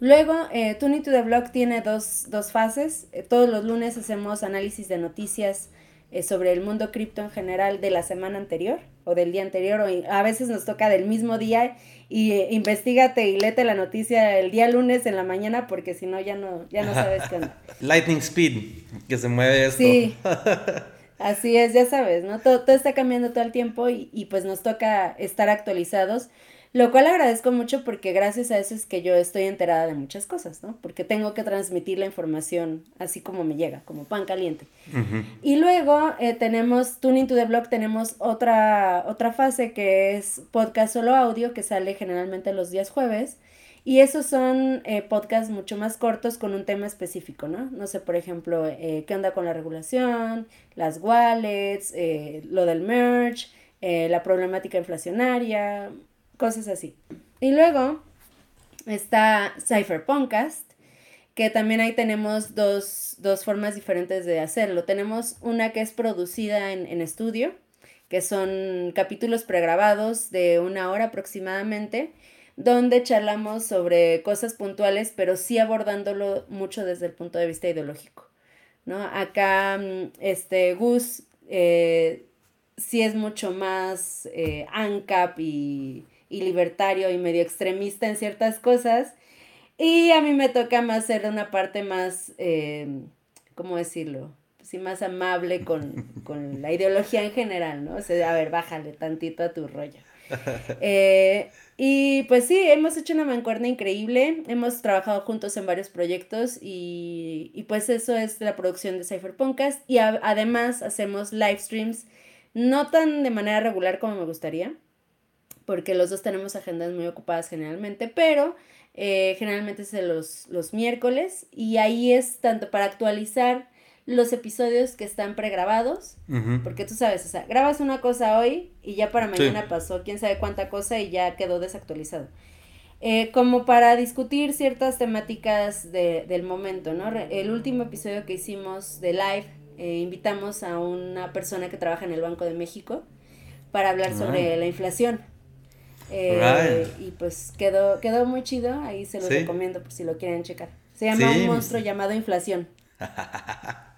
Luego, eh, Tune to the Blog tiene dos, dos fases. Eh, todos los lunes hacemos análisis de noticias eh, sobre el mundo cripto en general de la semana anterior o del día anterior, o a veces nos toca del mismo día y investigate y léete la noticia el día lunes en la mañana porque si no ya no, ya no sabes qué onda. *laughs* Lightning Speed, que se mueve esto. Sí. *laughs* Así es, ya sabes, ¿no? Todo, todo está cambiando todo el tiempo y, y, pues nos toca estar actualizados, lo cual agradezco mucho porque gracias a eso es que yo estoy enterada de muchas cosas, ¿no? Porque tengo que transmitir la información así como me llega, como pan caliente. Y luego eh, tenemos Tuning to the Blog, tenemos otra, otra fase que es podcast solo audio que sale generalmente los días jueves. Y esos son eh, podcasts mucho más cortos con un tema específico, ¿no? No sé, por ejemplo, eh, qué onda con la regulación, las wallets, eh, lo del merge, la problemática inflacionaria, cosas así. Y luego está Cypherpunkcast, que también ahí tenemos dos, dos, formas diferentes de hacerlo. Tenemos una que es producida en, en estudio, que son capítulos pregrabados de una hora aproximadamente donde charlamos sobre cosas puntuales, pero sí abordándolo mucho desde el punto de vista ideológico. ¿no? Acá, mm, este, Gus eh, sí es mucho más eh, ANCAP y, y, libertario y medio extremista en ciertas cosas. Y a mí me toca más ser una parte más, eh, ¿cómo decirlo? Sí, más amable con, *laughs* con, la ideología en general, ¿no? O sea, a ver, bájale tantito a tu rollo. *laughs* Eh, y pues sí, hemos hecho una mancuerna increíble, hemos trabajado juntos en varios proyectos y, y pues eso es la producción de Cypherpunkcast y a, además hacemos live streams, no tan de manera regular como me gustaría, porque los dos tenemos agendas muy ocupadas generalmente, pero eh, generalmente es los, los miércoles y ahí es tanto para actualizar los episodios que están pregrabados, porque tú sabes, o sea, grabas una cosa hoy y ya para mañana pasó quién sabe cuánta cosa y ya quedó desactualizado. Eh, como para discutir ciertas temáticas de, del momento, ¿no? El último episodio que hicimos de live, eh, invitamos a una persona que trabaja en el Banco de México para hablar sobre la inflación. Eh, y pues quedó, quedó muy chido, ahí se los recomiendo por si lo quieren checar. Se llama Un monstruo llamado inflación. *laughs*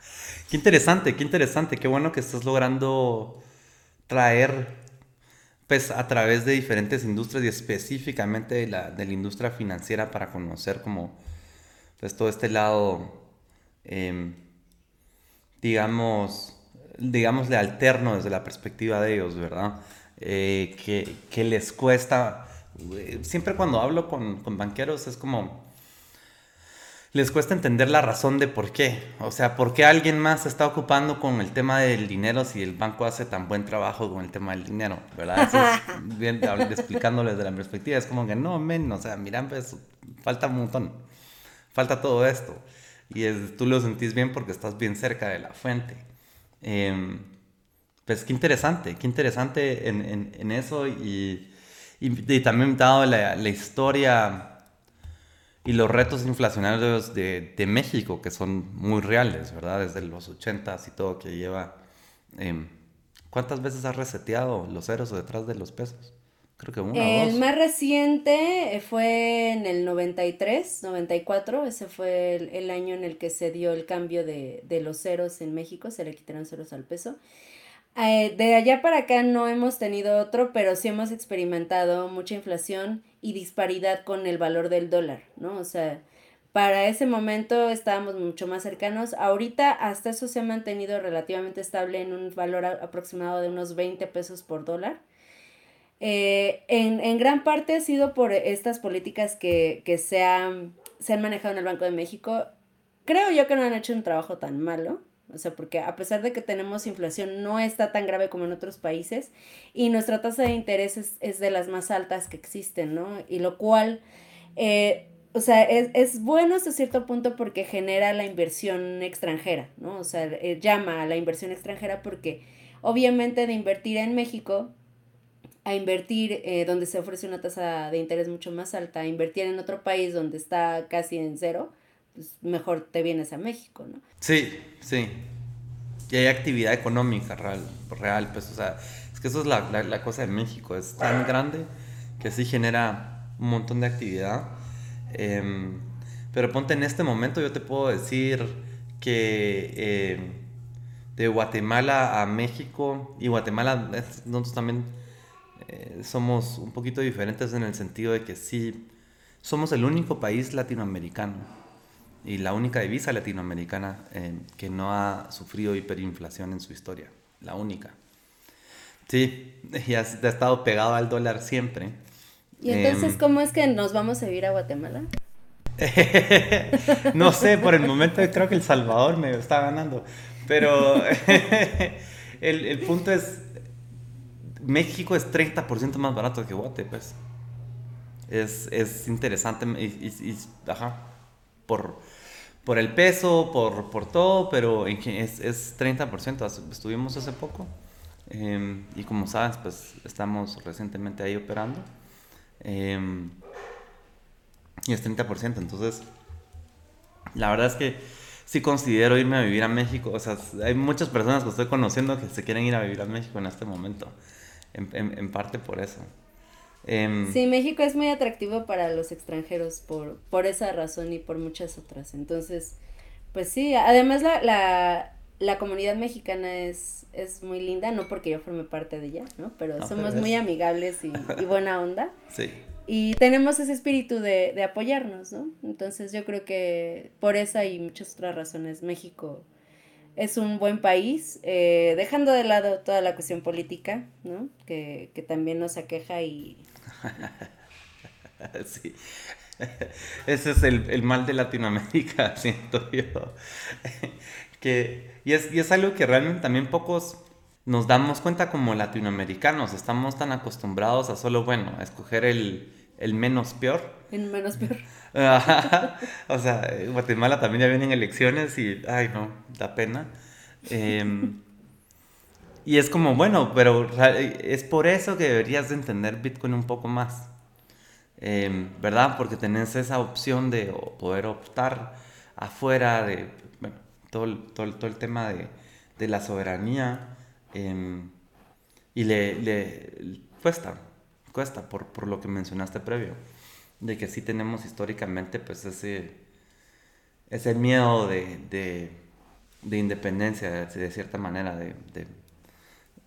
Qué interesante, qué interesante, qué bueno que estás logrando traer, pues a través de diferentes industrias y específicamente de la, de la industria financiera para conocer como, pues todo este lado, eh, digamos, digámosle alterno desde la perspectiva de ellos, ¿verdad? Eh, que, que, les cuesta, siempre cuando hablo con, con banqueros es como, les cuesta entender la razón de por qué. O sea, por qué alguien más se está ocupando con el tema del dinero si el banco hace tan buen trabajo con el tema del dinero, ¿verdad? Eso es *laughs* bien explicándoles de la perspectiva. Es como que no, men, o sea, miran, pues falta un montón. Falta todo esto. Y es, tú lo sentís bien porque estás bien cerca de la fuente. Eh, pues qué interesante, qué interesante en, en, en eso. Y, y, y, también dado la, la historia y los retos inflacionarios de, de, México, que son muy reales, ¿verdad? Desde los 80 y todo que lleva... Eh, ¿Cuántas veces has reseteado los ceros detrás de los pesos? Creo que uno El más reciente fue en el 93, 94, ese fue el, año en el que se dio el cambio de, de, los ceros en México, se le quitaron ceros al peso. Eh, de allá para acá no hemos tenido otro, pero sí hemos experimentado mucha inflación y disparidad con el valor del dólar, ¿no? O sea, para ese momento estábamos mucho más cercanos. Ahorita hasta eso se ha mantenido relativamente estable en un valor aproximado de unos 20 pesos por dólar. Eh, en, en, gran parte ha sido por estas políticas que, que se, se han manejado en el Banco de México. Creo yo que no han hecho un trabajo tan malo. O sea, porque a pesar de que tenemos inflación, no está tan grave como en otros países y nuestra tasa de interés es, de las más altas que existen, ¿no? Y lo cual, eh, o sea, es, bueno hasta cierto punto porque genera la inversión extranjera, ¿no? O sea, eh, llama a la inversión extranjera porque obviamente de invertir en México a invertir eh, donde se ofrece una tasa de interés mucho más alta, a invertir en otro país donde está casi en cero, pues mejor te vienes a México, ¿no? Sí, sí. Y hay actividad económica real, real pues, o sea, es que eso es la, la, cosa de México, es tan grande que sí genera un montón de actividad. Em, pero ponte en este momento, yo te puedo decir que em, de Guatemala a México, y Guatemala, nosotros también eh, somos un poquito diferentes en el sentido de que sí, somos el único país latinoamericano y la única divisa latinoamericana eh, que no ha sufrido hiperinflación en su historia. La única. Sí, *laughs* y ha, estado pegado al dólar siempre. ¿Y entonces em, cómo es que nos vamos a ir a Guatemala? *laughs* no sé, por el momento creo que El Salvador me está ganando. Pero *laughs* el, el, punto es, México es 30% más barato que Guate, pues. Es, es interesante y, y, y ajá, por, por el peso, por, por todo, pero es, es 30%. Estuvimos hace poco em, y como sabes, pues estamos recientemente ahí operando. Em, y es 30%, entonces la verdad es que sí considero irme a vivir a México. O sea, hay muchas personas que estoy conociendo que se quieren ir a vivir a México en este momento, en, en parte por eso. Em, sí, México es muy atractivo para los extranjeros por, por esa razón y por muchas otras. Entonces, pues sí, además la, la, la comunidad mexicana es, es muy linda, no porque yo forme parte de ella, ¿no? Pero somos muy amigables y, *laughs* y, buena onda. Sí. Y tenemos ese espíritu de, de apoyarnos, ¿no? Entonces yo creo que por esa y muchas otras razones México es un buen país, eh, dejando de lado toda la cuestión política, ¿no? Que, que también nos aqueja y, *laughs* sí. Ese es el, mal de Latinoamérica, *laughs* siento yo. que, y, es, y es algo que realmente también pocos nos damos cuenta como latinoamericanos. Estamos tan acostumbrados a solo, bueno, a escoger el, menos peor. El menos peor. *laughs* o sea, Guatemala también ya vienen elecciones y, ay, no, da pena. Em, y es como, bueno, pero es por eso que deberías de entender Bitcoin un poco más. Em, ¿Verdad? Porque tenés esa opción de poder optar afuera de bueno, todo, todo, todo, el tema de, de la soberanía. Em, y le, le, cuesta, cuesta por, por, lo que mencionaste previo. De que sí tenemos históricamente pues ese, ese miedo de, de, de independencia, de, cierta manera, de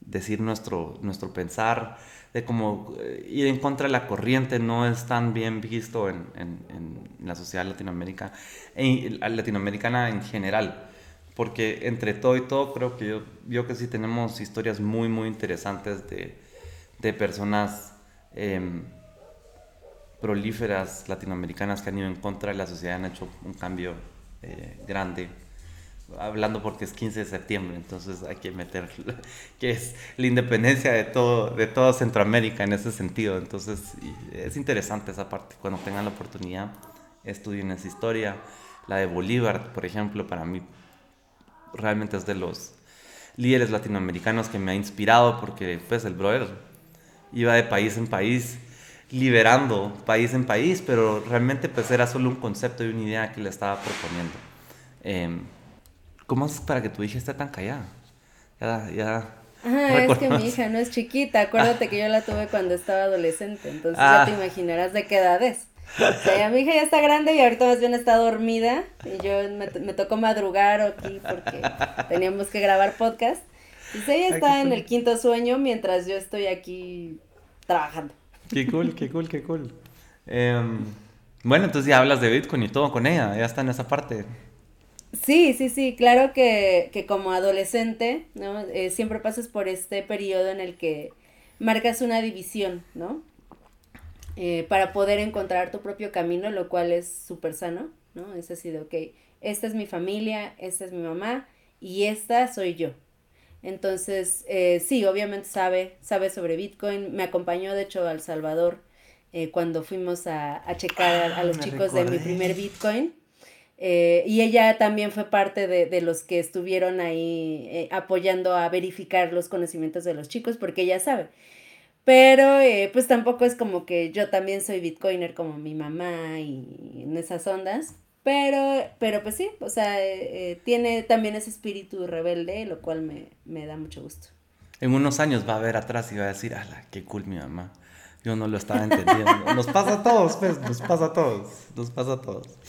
decir nuestro, nuestro pensar, de cómo eh, ir en contra de la corriente no es tan bien visto en, en, la sociedad latinoamericana, en, latinoamericana en general. Porque entre todo y todo creo que yo, yo que sí tenemos historias muy, muy interesantes de, de personas em, prolíferas latinoamericanas que han ido en contra de la sociedad, han hecho un cambio eh, grande hablando porque es 15 de septiembre, entonces hay que meter *laughs* que es la independencia de todo, de toda Centroamérica en ese sentido. Entonces es interesante esa parte. Cuando tengan la oportunidad, estudien esa historia. La de Bolívar, por ejemplo, para mí realmente es de los líderes latinoamericanos que me ha inspirado porque pues el brother iba de país en país liberando país en país, pero realmente pues era solo un concepto y una idea que le estaba proponiendo. Eh, ¿Cómo es para que tu hija esté tan callada? Ya, ya. Ajá, es que mi hija no es chiquita, acuérdate que yo la tuve cuando estaba adolescente, entonces ya te ah. imaginarás de qué edad es. O sea, mi hija ya está grande y ahorita más bien está dormida y yo me, me tocó madrugar aquí porque teníamos que grabar podcast. Y ella está en el quinto sueño mientras yo estoy aquí trabajando. Qué cool, qué cool, qué cool. *laughs* Em, bueno, entonces ya hablas de Bitcoin y todo con ella, ya está en esa parte. Sí, sí, sí, claro que, que como adolescente, ¿no? Eh, siempre pasas por este periodo en el que marcas una división, ¿no? Eh, para poder encontrar tu propio camino, lo cual es súper sano, ¿no? Es así de, ok, esta es mi familia, esta es mi mamá y esta soy yo. Entonces, eh, sí, obviamente sabe, sabe sobre Bitcoin. Me acompañó, de hecho, al Salvador eh, cuando fuimos a, a checar a, los ah, chicos de mi primer Bitcoin. Eh, y ella también fue parte de, de los que estuvieron ahí eh, apoyando a verificar los conocimientos de los chicos, porque ella sabe. Pero eh, pues tampoco es como que yo también soy bitcoiner como mi mamá y en esas ondas. Pero, pero pues sí, o sea, tiene también ese espíritu rebelde, lo cual me, me da mucho gusto. En unos años va a ver atrás y va a decir, ala, qué cool mi mamá. Yo no lo estaba entendiendo. *laughs* Nos pasa a todos, pues, nos pasa a todos, nos pasa a todos.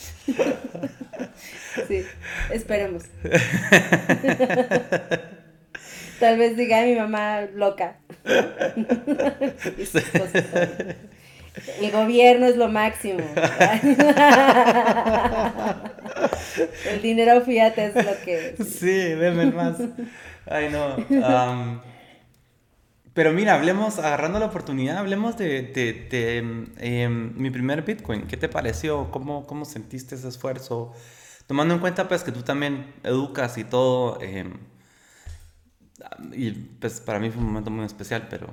Sí, esperemos. *laughs* Tal vez diga mi mamá loca. *laughs* El gobierno es lo máximo. El dinero, fíjate, es lo que... Sí, deme más. Ay, no. Pero mira, hablemos, agarrando la oportunidad, hablemos de, de, em, mi primer Bitcoin. ¿Qué te pareció? ¿Cómo, ¿Cómo sentiste ese esfuerzo? Tomando en cuenta pues que tú también educas y todo. Em, y pues para mí fue un momento muy especial, pero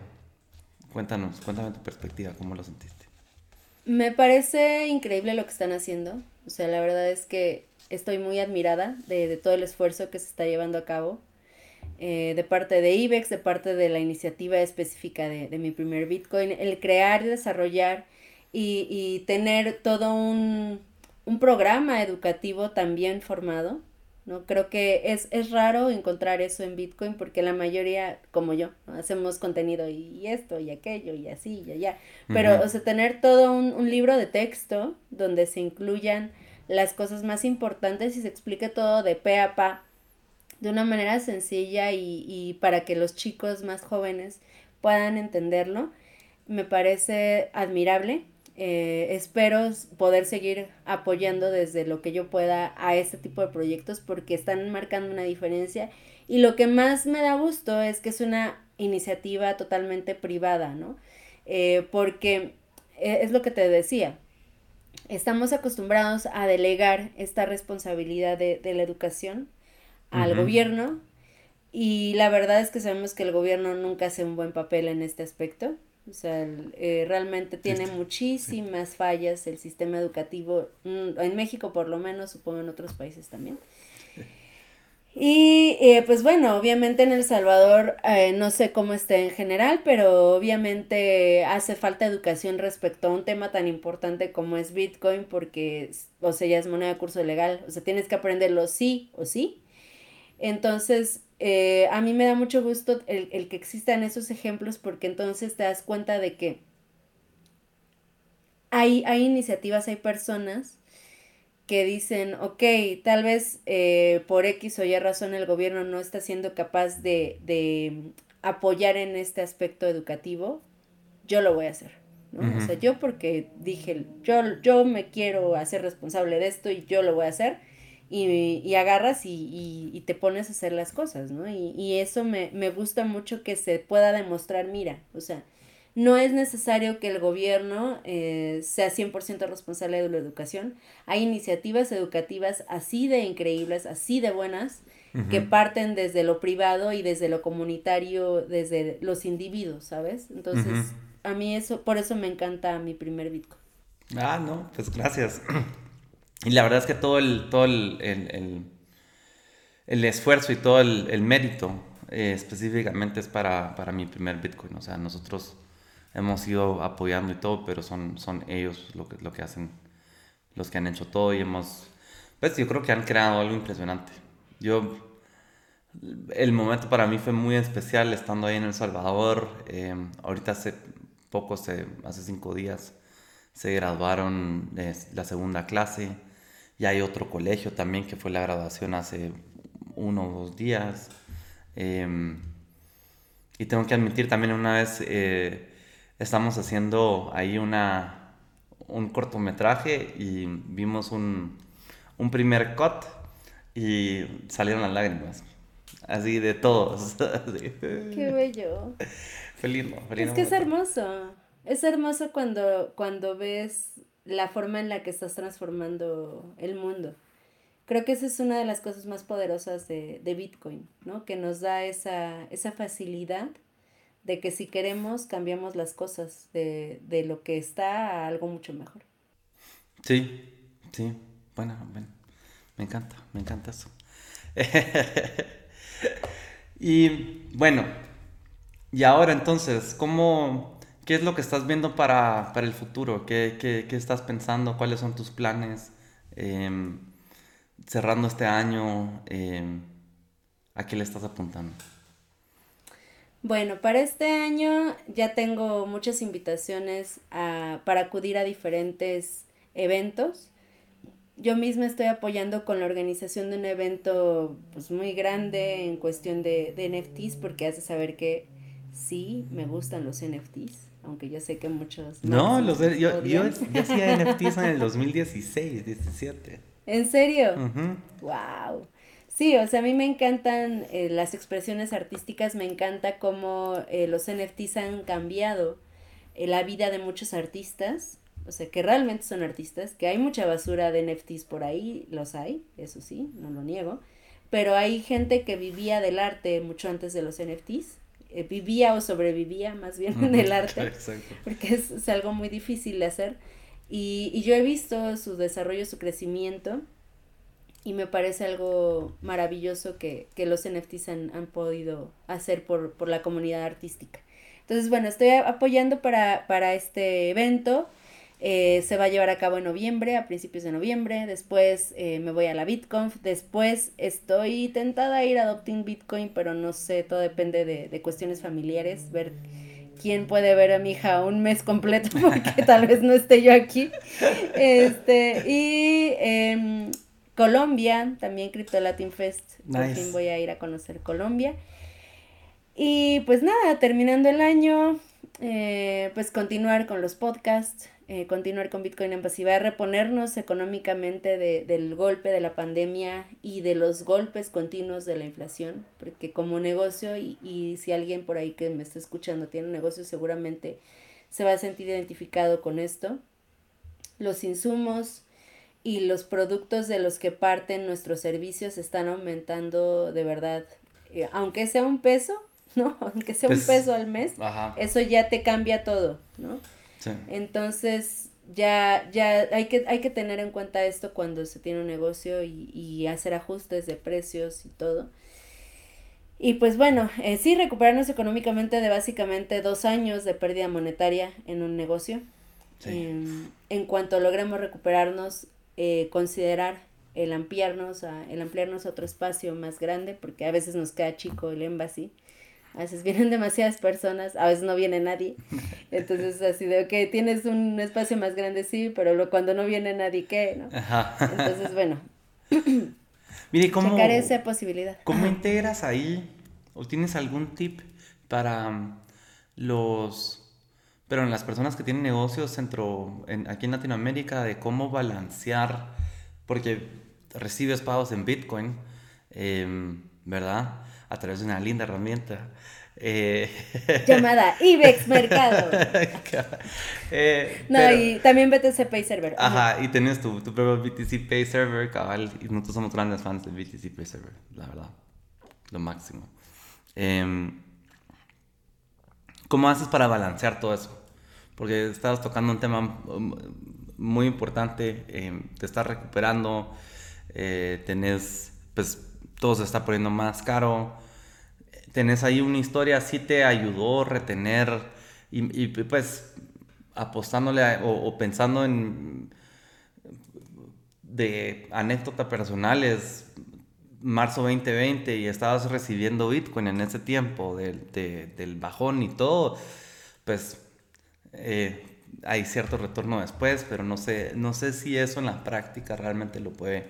cuéntanos, cuéntame tu perspectiva, ¿cómo lo sentiste? Me parece increíble lo que están haciendo. O sea, la verdad es que estoy muy admirada de, de todo el esfuerzo que se está llevando a cabo. Eh, de parte de IBEX, de parte de la iniciativa específica de, mi primer Bitcoin, el crear, desarrollar y, y tener todo un, un, programa educativo también formado. ¿no? Creo que es, es, raro encontrar eso en Bitcoin porque la mayoría, como yo, hacemos contenido y, esto y aquello y así y allá. Pero, o sea, tener todo un, un libro de texto donde se incluyan las cosas más importantes y se explique todo de pe a pa de una manera sencilla y, para que los chicos más jóvenes puedan entenderlo. Me parece admirable. Eh, espero poder seguir apoyando desde lo que yo pueda a este tipo de proyectos porque están marcando una diferencia y lo que más me da gusto es que es una iniciativa totalmente privada, ¿no? Eh, porque eh, es lo que te decía, estamos acostumbrados a delegar esta responsabilidad de, de la educación al gobierno y la verdad es que sabemos que el gobierno nunca hace un buen papel en este aspecto. O sea, eh, realmente tiene muchísimas fallas el sistema educativo, mm, en México por lo menos, supongo en otros países también. Y eh, pues bueno, obviamente en El Salvador eh, no sé cómo esté en general, pero obviamente hace falta educación respecto a un tema tan importante como es Bitcoin porque, o sea, ya es moneda de curso legal, o sea, tienes que aprenderlo sí o sí entonces, eh, a mí me da mucho gusto el, el, que existan esos ejemplos porque entonces te das cuenta de que hay, hay iniciativas, hay personas que dicen, ok, tal vez eh, por X o Y razón el gobierno no está siendo capaz de, de apoyar en este aspecto educativo, yo lo voy a hacer. ¿no? O sea, yo porque dije, yo, yo me quiero hacer responsable de esto y yo lo voy a hacer y, agarras y, te pones a hacer las cosas, ¿no? Y, eso me, gusta mucho que se pueda demostrar, mira, o sea, no es necesario que el gobierno eh, sea 100% responsable de la educación. Hay iniciativas educativas así de increíbles, así de buenas, que parten desde lo privado y desde lo comunitario, desde los individuos, ¿sabes? Entonces, a mí eso, por eso me encanta mi primer Bitcoin. Ah, no, pues gracias. Y la verdad es que todo el, todo el, el, esfuerzo y todo el, mérito eh, específicamente es para, para, mi primer Bitcoin. O sea, nosotros hemos ido apoyando y todo, pero son, son ellos lo que, lo que hacen, los que han hecho todo y hemos, pues yo creo que han creado algo impresionante. Yo el momento para mí fue muy especial estando ahí en El Salvador. Em, ahorita hace poco, hace cinco días, se graduaron de la segunda clase. Y hay otro colegio también que fue la graduación hace uno o dos días. Em, y tengo que admitir también una vez eh, estamos haciendo ahí una, un cortometraje y vimos un, un primer cut y salieron las lágrimas. Así de todos. *laughs* Qué bello. Feliz, Es que es hermoso. Es hermoso cuando, cuando ves la forma en la que estás transformando el mundo. Creo que esa es una de las cosas más poderosas de, Bitcoin, ¿no? Que nos da esa, esa facilidad de que si queremos cambiamos las cosas de, de lo que está a algo mucho mejor. Sí, sí, bueno, bueno, me encanta, me encanta eso. *laughs* y bueno, y ahora entonces, ¿cómo, ¿qué es lo que estás viendo para, el futuro? ¿Qué, ¿Qué, estás pensando? ¿Cuáles son tus planes? Em, cerrando este año, em, ¿a qué le estás apuntando? Bueno, para este año ya tengo muchas invitaciones para acudir a diferentes eventos. Yo misma estoy apoyando con la organización de un evento pues, muy grande en cuestión de, de NFTs porque hace saber que sí me gustan los NFTs, aunque yo sé que muchos... No, los yo, yo, hacía *laughs* NFTs en el 2016, 17. ¿En serio? ¡Wow! Sí, o sea, a mí me encantan eh, las expresiones artísticas, me encanta cómo eh, los NFTs han cambiado eh, la vida de muchos artistas, o sea, que realmente son artistas, que hay mucha basura de NFTs por ahí, los hay, eso sí, no lo niego, pero hay gente que vivía del arte mucho antes de los NFTs, vivía o sobrevivía más bien del arte, porque es, es, algo muy difícil de hacer, y, y yo he visto su desarrollo, su crecimiento, y me parece algo maravilloso que, los NFTs han, han podido hacer por, la comunidad artística. Entonces, bueno, estoy apoyando para, para este evento. Eh, se va a llevar a cabo en noviembre, a principios de noviembre. Después eh, me voy a la BitConf. Después estoy tentada a ir a Adopting Bitcoin, pero no sé, todo depende de, de cuestiones familiares. Ver quién puede ver a mi hija un mes completo *laughs* porque tal vez no esté yo aquí. Este, y em, Colombia, también Crypto Latin Fest. Por fin voy a ir a conocer Colombia. Y pues nada, terminando el año, eh, pues continuar con los podcasts, eh, continuar con Bitcoin en pasiva, reponernos económicamente del golpe de la pandemia y de los golpes continuos de la inflación, porque como negocio, y, y si alguien por ahí que me está escuchando tiene un negocio, seguramente se va a sentir identificado con esto. Los insumos, y los productos de los que parten nuestros servicios están aumentando de verdad, eh, aunque sea un peso, *laughs* ¿no? Aunque sea un peso al mes, eso ya te cambia todo, ¿no? Sí. Entonces, ya, ya hay que, hay que tener en cuenta esto cuando se tiene un negocio y, y hacer ajustes de precios y todo. Y pues bueno, eh, sí, recuperarnos económicamente de básicamente dos años de pérdida monetaria en un negocio. Sí. Em, en cuanto logremos recuperarnos, eh, considerar el ampliarnos, a, el ampliarnos a otro espacio más grande, porque a veces nos queda chico el embassy, a veces vienen *laughs* demasiadas personas, a veces no viene nadie, entonces así de, ok, tienes un espacio más grande, sí, pero cuando no viene nadie, ¿qué? ¿no? Entonces, bueno, *clears throat* Mire, ¿cómo, checar esa posibilidad. ¿Cómo integras ahí, o tienes algún tip para um, los pero en las personas que tienen negocios centro, en, aquí en Latinoamérica, de cómo balancear, porque recibes pagos en Bitcoin, em, ¿verdad? A través de una linda herramienta. Eh, *laughs* Llamada IBEX Mercado. *laughs* Eh, no, y también BTC Pay Server. Ajá, y tienes tu, tu propio BTC Pay Server, cabal, y nosotros somos grandes fans de BTC Pay Server, la verdad. Lo máximo. Eh, ¿Cómo haces para balancear todo eso? Porque estabas tocando un tema um, muy importante, eh, te estás recuperando, eh, tenés, pues todo se está poniendo más caro, tenés ahí una historia, sí te ayudó a retener y, pues apostándole o, pensando en de anécdotas personales, marzo 2020 y estabas recibiendo Bitcoin en ese tiempo del, del bajón y todo, pues eh, hay cierto retorno después, pero no sé, no sé si eso en la práctica realmente lo puede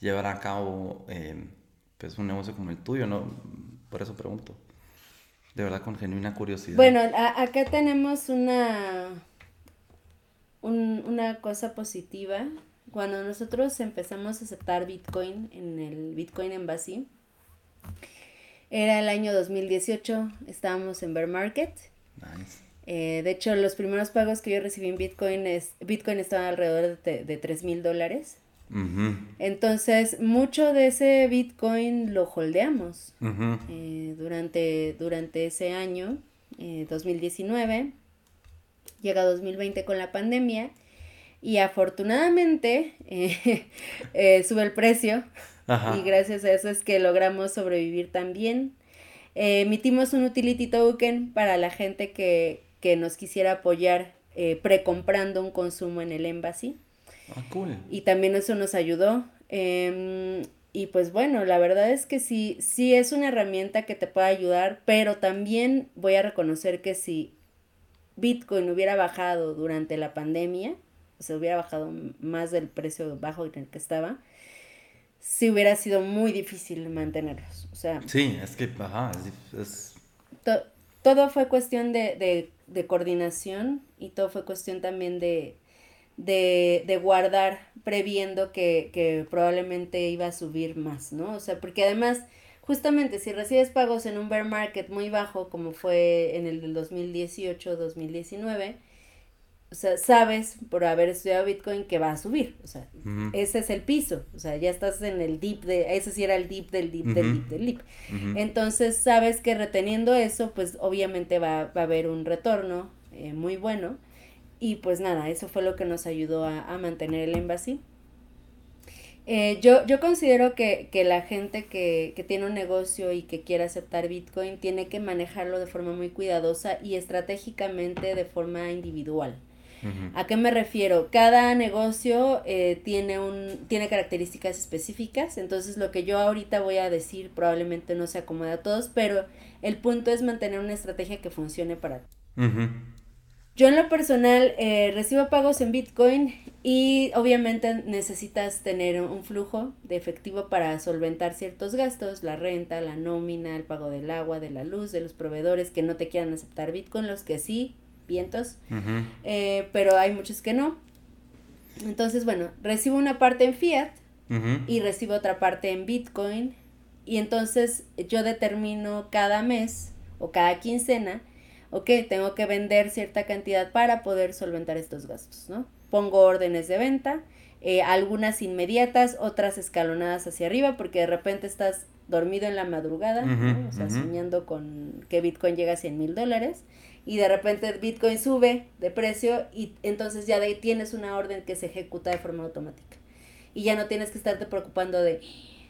llevar a cabo eh, pues un negocio como el tuyo, ¿no? Por eso pregunto. De verdad, con genuina curiosidad. Bueno, acá tenemos una, una cosa positiva. Cuando nosotros empezamos a aceptar Bitcoin en el Bitcoin Embassy, era el año 2018, estábamos en Bear Market. Nice. Eh, de hecho, los primeros pagos que yo recibí en Bitcoin, es, Bitcoin estaba alrededor de, de 3 mil dólares. Entonces, mucho de ese Bitcoin lo holdeamos eh, durante, durante ese año, 2019. Eh, llega 2020 con la pandemia y afortunadamente *laughs* sube el precio y gracias a eso es que logramos sobrevivir también. emitimos un utility token para la gente que, que nos quisiera apoyar eh, precomprando un consumo en el embassy. Ah, cool. Y también eso nos ayudó. Em, y pues bueno, la verdad es que sí, sí es una herramienta que te puede ayudar, pero también voy a reconocer que si Bitcoin hubiera bajado durante la pandemia, o sea, hubiera bajado más del precio bajo en el que estaba, sí hubiera sido muy difícil mantenerlos. O sea, sí, es que, ajá, es... todo fue cuestión de, de de coordinación y todo fue cuestión también de, de, de guardar previendo que, que, probablemente iba a subir más, ¿no? O sea, porque además, justamente si recibes pagos en un bear market muy bajo, como fue en el del 2018-2019, o sea, sabes por haber estudiado Bitcoin que va a subir, o sea, ese es el piso, o sea, ya estás en el dip de, ese sí era el dip del dip del dip del dip. Entonces, sabes que reteniendo eso, pues obviamente va, va a haber un retorno eh, muy bueno y pues nada, eso fue lo que nos ayudó a, a mantener el embassy. Eh, yo, yo considero que, que la gente que, que, tiene un negocio y que quiere aceptar Bitcoin tiene que manejarlo de forma muy cuidadosa y estratégicamente de forma individual. ¿A qué me refiero? Cada negocio eh, tiene, un, tiene características específicas, entonces lo que yo ahorita voy a decir probablemente no se acomoda a todos, pero el punto es mantener una estrategia que funcione para ti. Yo en lo personal eh, recibo pagos en Bitcoin y obviamente necesitas tener un flujo de efectivo para solventar ciertos gastos, la renta, la nómina, el pago del agua, de la luz, de los proveedores que no te quieran aceptar Bitcoin, los que sí, vientos, eh, pero hay muchos que no. Entonces, bueno, recibo una parte en fiat y recibo otra parte en Bitcoin. Y entonces yo determino cada mes o cada quincena, ok, tengo que vender cierta cantidad para poder solventar estos gastos, ¿no? Pongo órdenes de venta, eh, algunas inmediatas, otras escalonadas hacia arriba, porque de repente estás dormido en la madrugada, o sea, soñando con que Bitcoin llega a 100 mil dólares y de repente Bitcoin sube de precio y entonces ya de ahí tienes una orden que se ejecuta de forma automática. Y ya no tienes que estarte preocupando de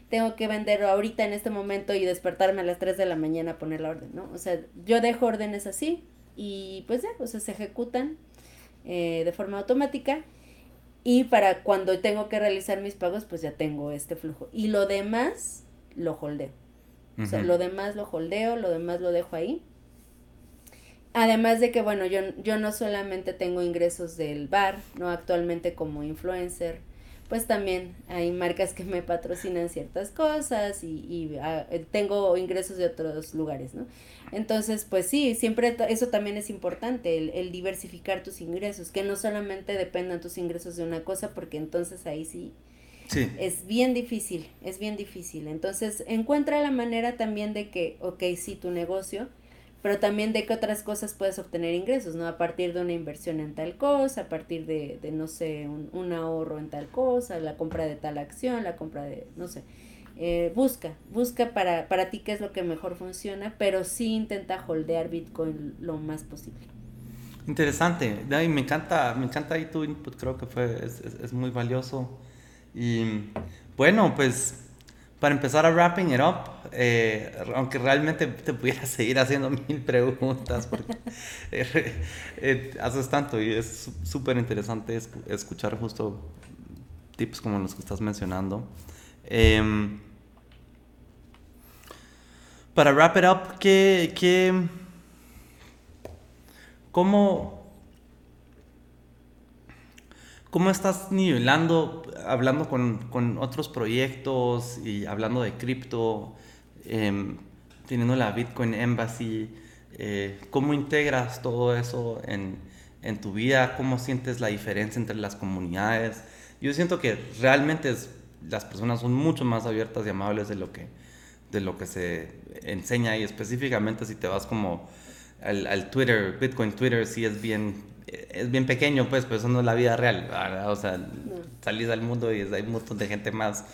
tengo que venderlo ahorita en este momento y despertarme a las 3 de la mañana a poner la orden, ¿no? O sea, yo dejo órdenes así y pues ya, o sea, se ejecutan eh, de forma automática y para cuando tengo que realizar mis pagos, pues ya tengo este flujo. Y lo demás lo holdeo. O sea, lo demás lo holdeo, lo demás lo dejo ahí Además de que, bueno, yo, yo no solamente tengo ingresos del bar, ¿no? Actualmente como influencer, pues también hay marcas que me patrocinan ciertas cosas y, y ah, eh, tengo ingresos de otros lugares, ¿no? Entonces, pues sí, siempre eso también es importante, el, el, diversificar tus ingresos, que no solamente dependan tus ingresos de una cosa, porque entonces ahí sí, sí. es bien difícil, es bien difícil. Entonces, encuentra la manera también de que, ok, sí, tu negocio, pero también de qué otras cosas puedes obtener ingresos, ¿no? A partir de una inversión en tal cosa, a partir de, de no sé, un, un, ahorro en tal cosa, la compra de tal acción, la compra de, no sé. Eh, busca, busca para, para ti qué es lo que mejor funciona, pero sí intenta holdear Bitcoin lo más posible. Interesante, me encanta, me encanta ahí tu input, creo que fue, es, es, es muy valioso. Y bueno, pues para empezar a wrapping it up, eh, aunque realmente te pudiera *laughs* seguir haciendo mil preguntas, porque *laughs* eh, eh, haces tanto y es súper interesante escuchar justo tips como los que estás mencionando. Em, para wrap it up, ¿qué, qué, cómo, cómo estás nivelando, hablando con, con otros proyectos y hablando de cripto, eh, teniendo la Bitcoin Embassy? Eh, ¿Cómo integras todo eso en, en, tu vida? ¿Cómo sientes la diferencia entre las comunidades? Yo siento que realmente las personas son mucho más abiertas y amables de lo que, de lo que se enseña y específicamente si te vas como al, al Twitter, Bitcoin Twitter, sí es bien, es bien pequeño, pues, pero eso no es la vida real, O sea, salís al mundo y hay un montón de gente más.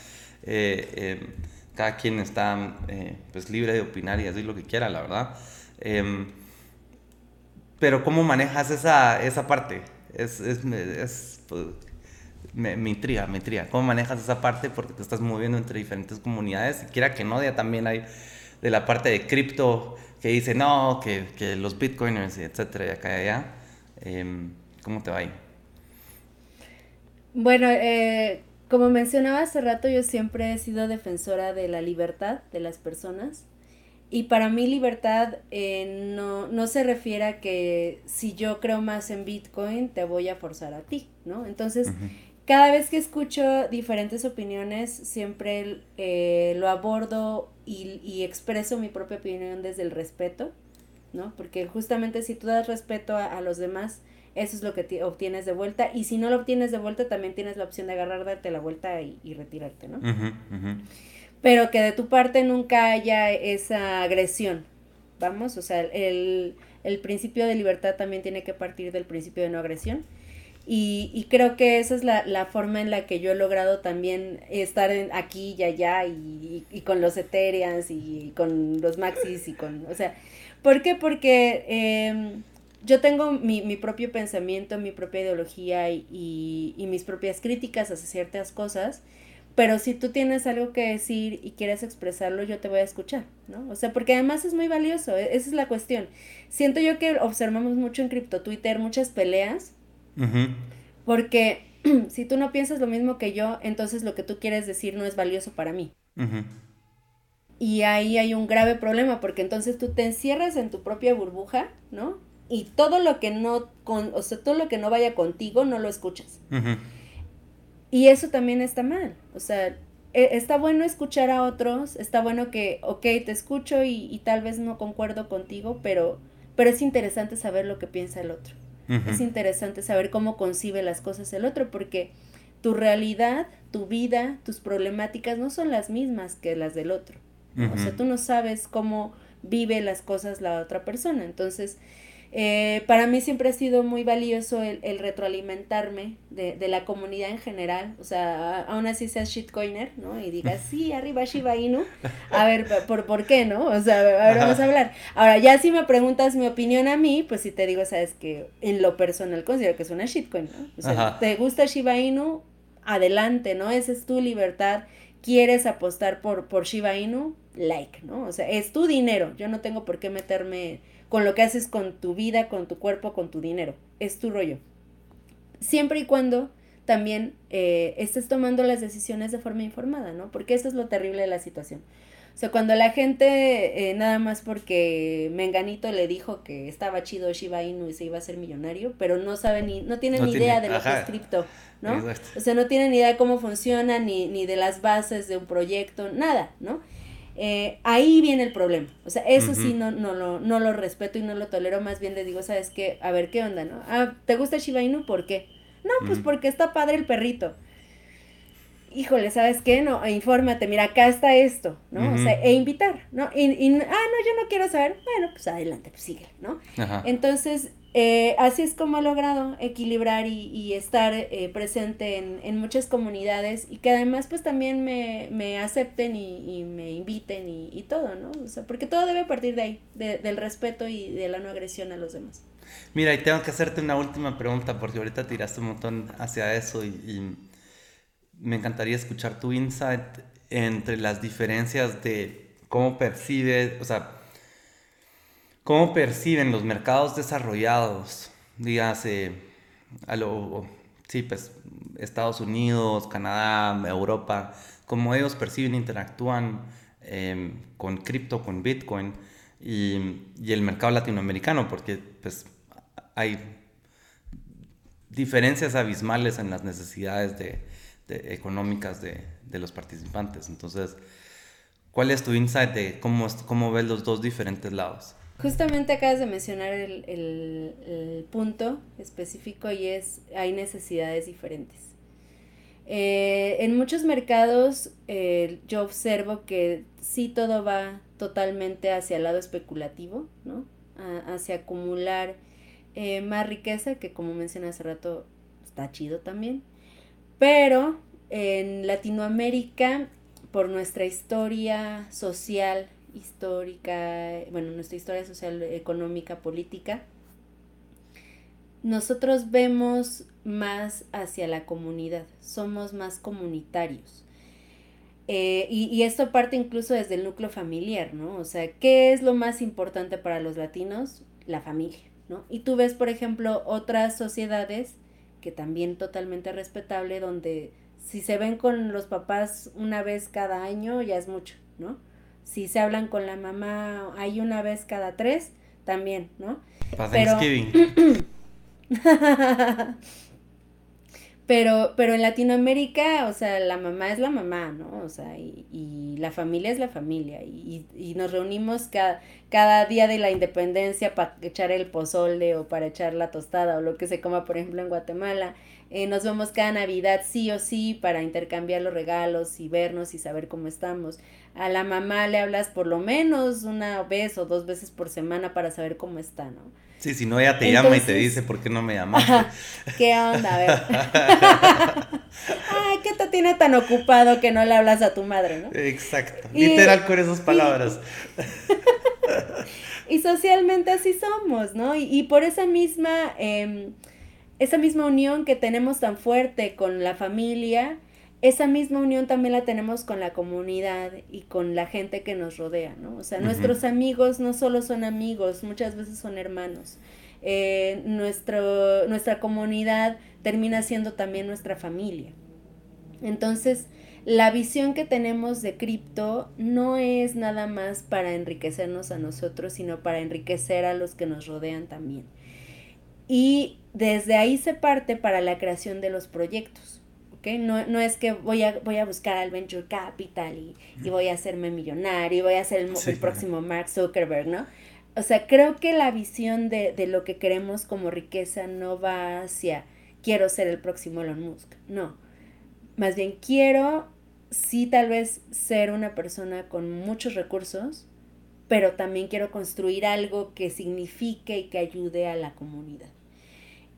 Eh, eh, cada quien está pues libre de opinar y decir lo que quiera, la verdad. Em, pero ¿cómo manejas esa, esa parte? Es, es, es pues, me, me, intriga, me intriga. ¿Cómo manejas esa parte? Porque te estás moviendo entre diferentes comunidades. Y quiera que no, ya también hay de la parte de cripto que dice, no, que, que los bitcoiners, etcétera, y acá y allá. Em, ¿Cómo te va ahí? Bueno, eh, como mencionaba hace rato, yo siempre he sido defensora de la libertad de las personas. Y para mí libertad eh, no, no se refiere a que si yo creo más en Bitcoin, te voy a forzar a ti, ¿no? Entonces, cada vez que escucho diferentes opiniones, siempre eh, lo abordo y, y, expreso mi propia opinión desde el respeto, ¿no? Porque justamente si tú das respeto a, los demás, eso es lo que obtienes de vuelta. Y si no lo obtienes de vuelta, también tienes la opción de agarrar, darte la vuelta y, y retirarte, ¿no? pero que de tu parte nunca haya esa agresión. Vamos, o sea, el, el principio de libertad también tiene que partir del principio de no agresión. Y, y creo que esa es la, forma en la que yo he logrado también estar en, aquí y allá y, y, con los Ethereans y con los Maxis y con, o sea, ¿por qué? Porque eh, yo tengo mi, mi, propio pensamiento, mi propia ideología y, y, mis propias críticas hacia ciertas cosas pero si tú tienes algo que decir y quieres expresarlo, yo te voy a escuchar, ¿no? O sea, porque además es muy valioso, e-, esa es la cuestión. Siento yo que observamos mucho en cripto Twitter muchas peleas, porque *clears throat* si tú no piensas lo mismo que yo, entonces lo que tú quieres decir no es valioso para mí. Y ahí hay un grave problema, porque entonces tú te encierras en tu propia burbuja, ¿no? Y todo lo que no, con, o sea, todo lo que no vaya contigo, no lo escuchas. Y eso también está mal. O sea, e, está bueno escuchar a otros, está bueno que, ok, te escucho y, tal vez no concuerdo contigo, pero, pero es interesante saber lo que piensa el otro. Es interesante saber cómo concibe las cosas el otro, porque tu realidad, tu vida, tus problemáticas no son las mismas que las del otro. O sea, tú no sabes cómo vive las cosas la otra persona. Entonces, eh, para mí siempre ha sido muy valioso el, el retroalimentarme de, de, la comunidad en general, o sea, aún así seas shitcoiner, ¿no? Y digas, *laughs* sí, arriba Shiba Inu, a ver, ¿por, ¿por qué, no? O sea, a ver, vamos a hablar. Ahora, ya si me preguntas mi opinión a mí, pues si te digo, sabes que en lo personal considero que es una shitcoin, ¿no? O sea, ¿te gusta Shiba Inu? Adelante, ¿no? Esa es tu libertad. ¿Quieres apostar por, por Shiba Inu? Like, ¿no? O sea, es tu dinero, yo no tengo por qué meterme con lo que haces con tu vida, con tu cuerpo, con tu dinero. Es tu rollo. Siempre y cuando también eh, estés tomando las decisiones de forma informada, ¿no? Porque eso es lo terrible de la situación. O sea, cuando la gente, eh, nada más porque Menganito le dijo que estaba chido Shiba Inu y se iba a ser millonario, pero no sabe ni, no tiene ni idea de lo que es cripto, ¿no? O sea, no tienen ni idea de cómo funciona, ni, ni de las bases de un proyecto, nada, ¿no? Eh, ahí viene el problema. O sea, eso sí no, no, lo, no lo respeto y no lo tolero. Más bien le digo, ¿sabes qué? A ver, ¿qué onda, no? Ah, ¿te gusta Shiba Inu? ¿Por qué? No, pues porque está padre el perrito. Híjole, ¿sabes qué? No, infórmate, mira, acá está esto, ¿no? O sea, e invitar, ¿no? Y, y, ah, no, yo no quiero saber. Bueno, pues adelante, pues sigue, ¿no? Entonces, eh, así es como he logrado equilibrar y, estar eh, presente en, en, muchas comunidades y que además pues también me, me acepten y, me inviten y, y, todo, ¿no? O sea, porque todo debe partir de ahí, de, del respeto y de la no agresión a los demás. Mira, y tengo que hacerte una última pregunta porque ahorita tiraste un montón hacia eso y, me encantaría escuchar tu insight entre las diferencias de cómo percibes, o sea, ¿Cómo perciben los mercados desarrollados, dígase, a lo, pues, Estados Unidos, Canadá, Europa, cómo ellos perciben, interactúan em, con cripto, con Bitcoin y, el mercado latinoamericano, porque pues hay diferencias abismales en las necesidades de, económicas de, de, los participantes. Entonces, ¿cuál es tu insight de cómo, cómo ves los dos diferentes lados? Justamente acabas de mencionar el, el, punto específico y es, hay necesidades diferentes. Eh, en muchos mercados eh, yo observo que sí todo va totalmente hacia el lado especulativo, ¿no? hacia acumular eh, más riqueza, que como mencioné hace rato, está chido también. Pero en Latinoamérica, por nuestra historia social, histórica, bueno, nuestra historia social, económica, política, nosotros vemos más hacia la comunidad, somos más comunitarios. Eh, y, y, esto parte incluso desde el núcleo familiar, ¿no? O sea, ¿qué es lo más importante para los latinos? La familia, ¿no? Y tú ves, por ejemplo, otras sociedades que también totalmente respetable, donde si se ven con los papás una vez cada año, ya es mucho, ¿no? Si se hablan con la mamá hay una vez cada tres, también, ¿no? Para *laughs* Pero, pero en Latinoamérica, o sea, la mamá es la mamá, ¿no? O sea, y, y la familia es la familia. Y, y nos reunimos cada, cada día de la independencia para echar el pozole o para echar la tostada o lo que se coma, por ejemplo, en Guatemala. Eh, nos vemos cada Navidad sí o sí para intercambiar los regalos y vernos y saber cómo estamos. A la mamá le hablas por lo menos una vez o dos veces por semana para saber cómo está, ¿no? Sí, si no, ella te llama y te dice, ¿por qué no me *laughs* llamaste? ¿Qué onda? A ver. *laughs* Ay, ¿qué te tiene tan ocupado que no le hablas a tu madre, no? Exacto. Literal con esas palabras. Y, *laughs* socialmente así somos, ¿no? Y, por esa misma, em, esa misma unión que tenemos tan fuerte con la familia, esa misma unión también la tenemos con la comunidad y con la gente que nos rodea, ¿no? O sea, nuestros amigos no solo son amigos, muchas veces son hermanos. Eh, nuestro, nuestra comunidad termina siendo también nuestra familia. Entonces, la visión que tenemos de cripto no es nada más para enriquecernos a nosotros, sino para enriquecer a los que nos rodean también. Y desde ahí se parte para la creación de los proyectos. No, no es que voy a, voy a buscar al Venture Capital y, y voy a hacerme millonario y voy a ser el, próximo Mark Zuckerberg, ¿no? O sea, creo que la visión de, de lo que queremos como riqueza no va hacia quiero ser el próximo Elon Musk, no. Más bien quiero, sí, tal vez ser una persona con muchos recursos, pero también quiero construir algo que signifique y que ayude a la comunidad.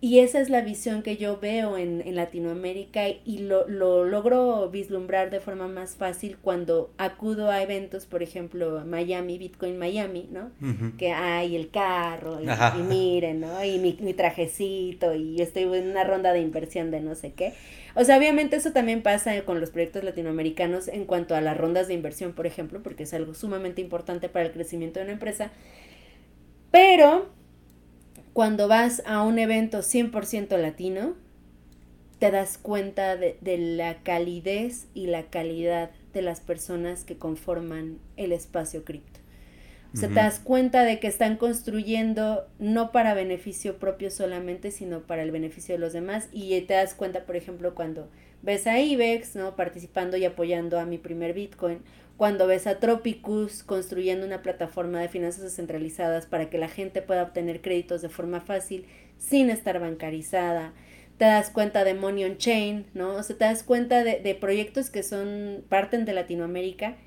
Y esa es la visión que yo veo en, en Latinoamérica y lo, lo, logro vislumbrar de forma más fácil cuando acudo a eventos, por ejemplo, Miami, Bitcoin Miami, ¿no? Que hay el carro y, miren, ¿no? Y mi, mi, trajecito y estoy en una ronda de inversión de no sé qué. O sea, obviamente eso también pasa con los proyectos latinoamericanos en cuanto a las rondas de inversión, por ejemplo, porque es algo sumamente importante para el crecimiento de una empresa. Pero cuando vas a un evento 100% latino, te das cuenta de, la calidez y la calidad de las personas que conforman el espacio cripto. O sea, te das cuenta de que están construyendo no para beneficio propio solamente, sino para el beneficio de los demás. Y te das cuenta, por ejemplo, cuando ves a IBEX, ¿no? Participando y apoyando a mi primer Bitcoin, cuando ves a Tropicus construyendo una plataforma de finanzas descentralizadas para que la gente pueda obtener créditos de forma fácil sin estar bancarizada, te das cuenta de Money on Chain, ¿no? O sea, te das cuenta de, de proyectos que son, parten de Latinoamérica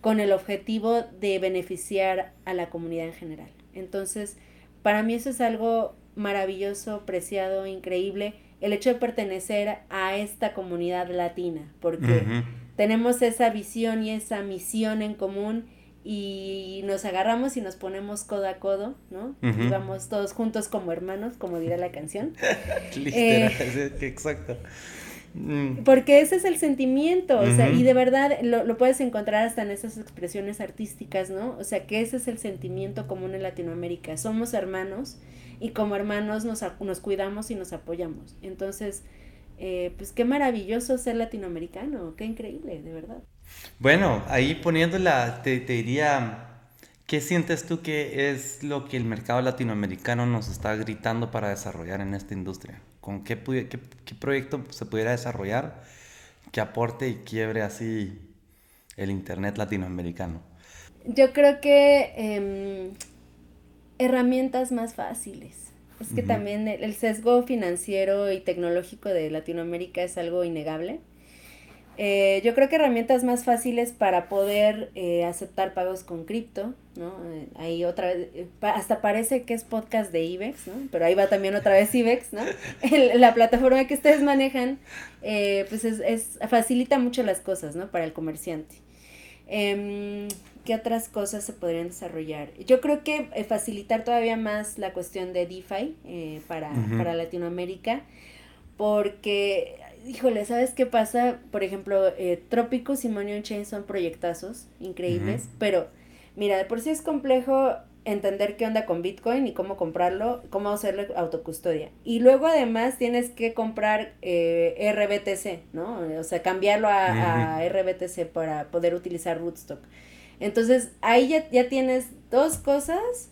con el objetivo de beneficiar a la comunidad en general. Entonces, para mí eso es algo maravilloso, preciado, increíble, el hecho de pertenecer a esta comunidad latina, porque tenemos esa visión y esa misión en común y nos agarramos y nos ponemos codo a codo, ¿no? Y vamos todos juntos como hermanos, como dirá la canción. *laughs* eh, exacto. Mm. Porque ese es el sentimiento, o sea, y de verdad lo, lo, puedes encontrar hasta en esas expresiones artísticas, ¿no? O sea, que ese es el sentimiento común en Latinoamérica. Somos hermanos y como hermanos nos, nos cuidamos y nos apoyamos. Entonces, eh, pues qué maravilloso ser latinoamericano, qué increíble, de verdad. Bueno, ahí poniéndola, te, te diría, ¿qué sientes tú que es lo que el mercado latinoamericano nos está gritando para desarrollar en esta industria? ¿Con qué, qué, proyecto se pudiera desarrollar que aporte y quiebre así el Internet latinoamericano? Yo creo que em, herramientas más fáciles. Es que también el, sesgo financiero y tecnológico de Latinoamérica es algo innegable. Eh, yo creo que herramientas más fáciles para poder eh, aceptar pagos con cripto, ¿no? Eh, ahí otra vez, hasta parece que es podcast de IBEX, ¿no? Pero ahí va también otra vez IBEX, ¿no? *laughs* la plataforma que ustedes manejan, pues es, es, facilita mucho las cosas, ¿no? Para el comerciante. Em, ¿Qué otras cosas se podrían desarrollar? Yo creo que eh, facilitar todavía más la cuestión de DeFi eh, para, para Latinoamérica, porque, híjole, ¿sabes qué pasa? Por ejemplo, eh, Trópicos y Money Chain son proyectazos increíbles, pero mira, de por sí es complejo entender qué onda con Bitcoin y cómo comprarlo, cómo hacerle autocustodia. Y luego además tienes que comprar eh, RBTC, ¿no? O sea, cambiarlo a, a, RBTC para poder utilizar Rootstock. Entonces, ahí ya, ya tienes dos cosas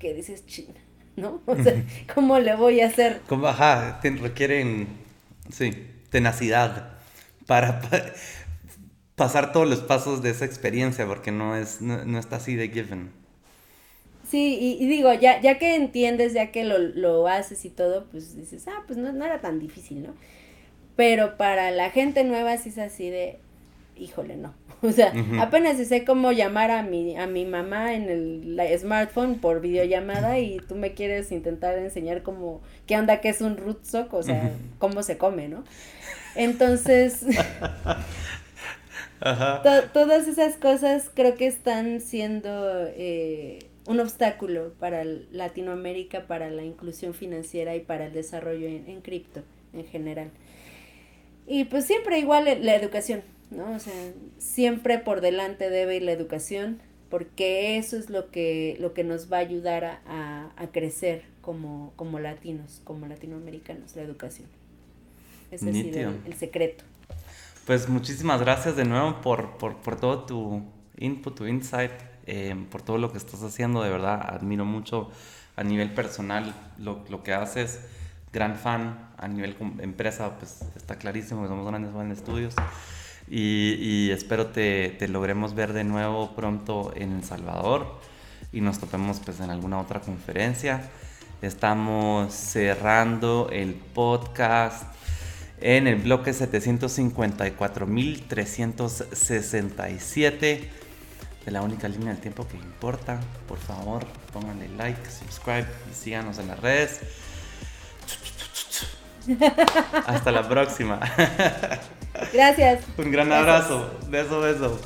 que dices, china, ¿no? *laughs* O sea, ¿cómo le voy a hacer? Como, ajá, requieren, sí, tenacidad para, *laughs* pasar todos los pasos de esa experiencia, porque no, es, no, está así de given. Sí, y, digo, ya, ya que entiendes, ya que lo, lo haces y todo, pues dices, ah, pues no, no era tan difícil, ¿no? Pero para la gente nueva sí es así de, híjole, no. *laughs* O sea, apenas sé cómo llamar a mi, a mi mamá en el smartphone por videollamada y tú me quieres intentar enseñar cómo, qué onda que es un rootstock, o sea, cómo se come, ¿no? Entonces, *laughs* *laughs* todas esas cosas creo que están siendo eh, un obstáculo para Latinoamérica, para la inclusión financiera y para el desarrollo en, en cripto en general. Y pues siempre igual la educación ¿no? O sea, siempre por delante debe ir la educación, porque eso es lo que, lo que nos va a ayudar a, a, crecer como, como latinos, como latinoamericanos, la educación. Ese es el, secreto. Pues muchísimas gracias de nuevo por, por, por todo tu input, tu insight, eh, por todo lo que estás haciendo, de verdad, admiro mucho a nivel personal lo, lo que haces, gran fan, a nivel empresa, pues está clarísimo que somos grandes fans de estudios. Y, espero te, te, logremos ver de nuevo pronto en El Salvador y nos topemos pues en alguna otra conferencia. Estamos cerrando el podcast en el bloque 754.367 de la única línea del tiempo que importa. Por favor, pónganle like, subscribe y síganos en las redes. *laughs* Hasta la próxima. *laughs* Gracias. Un gran abrazo. Beso, beso.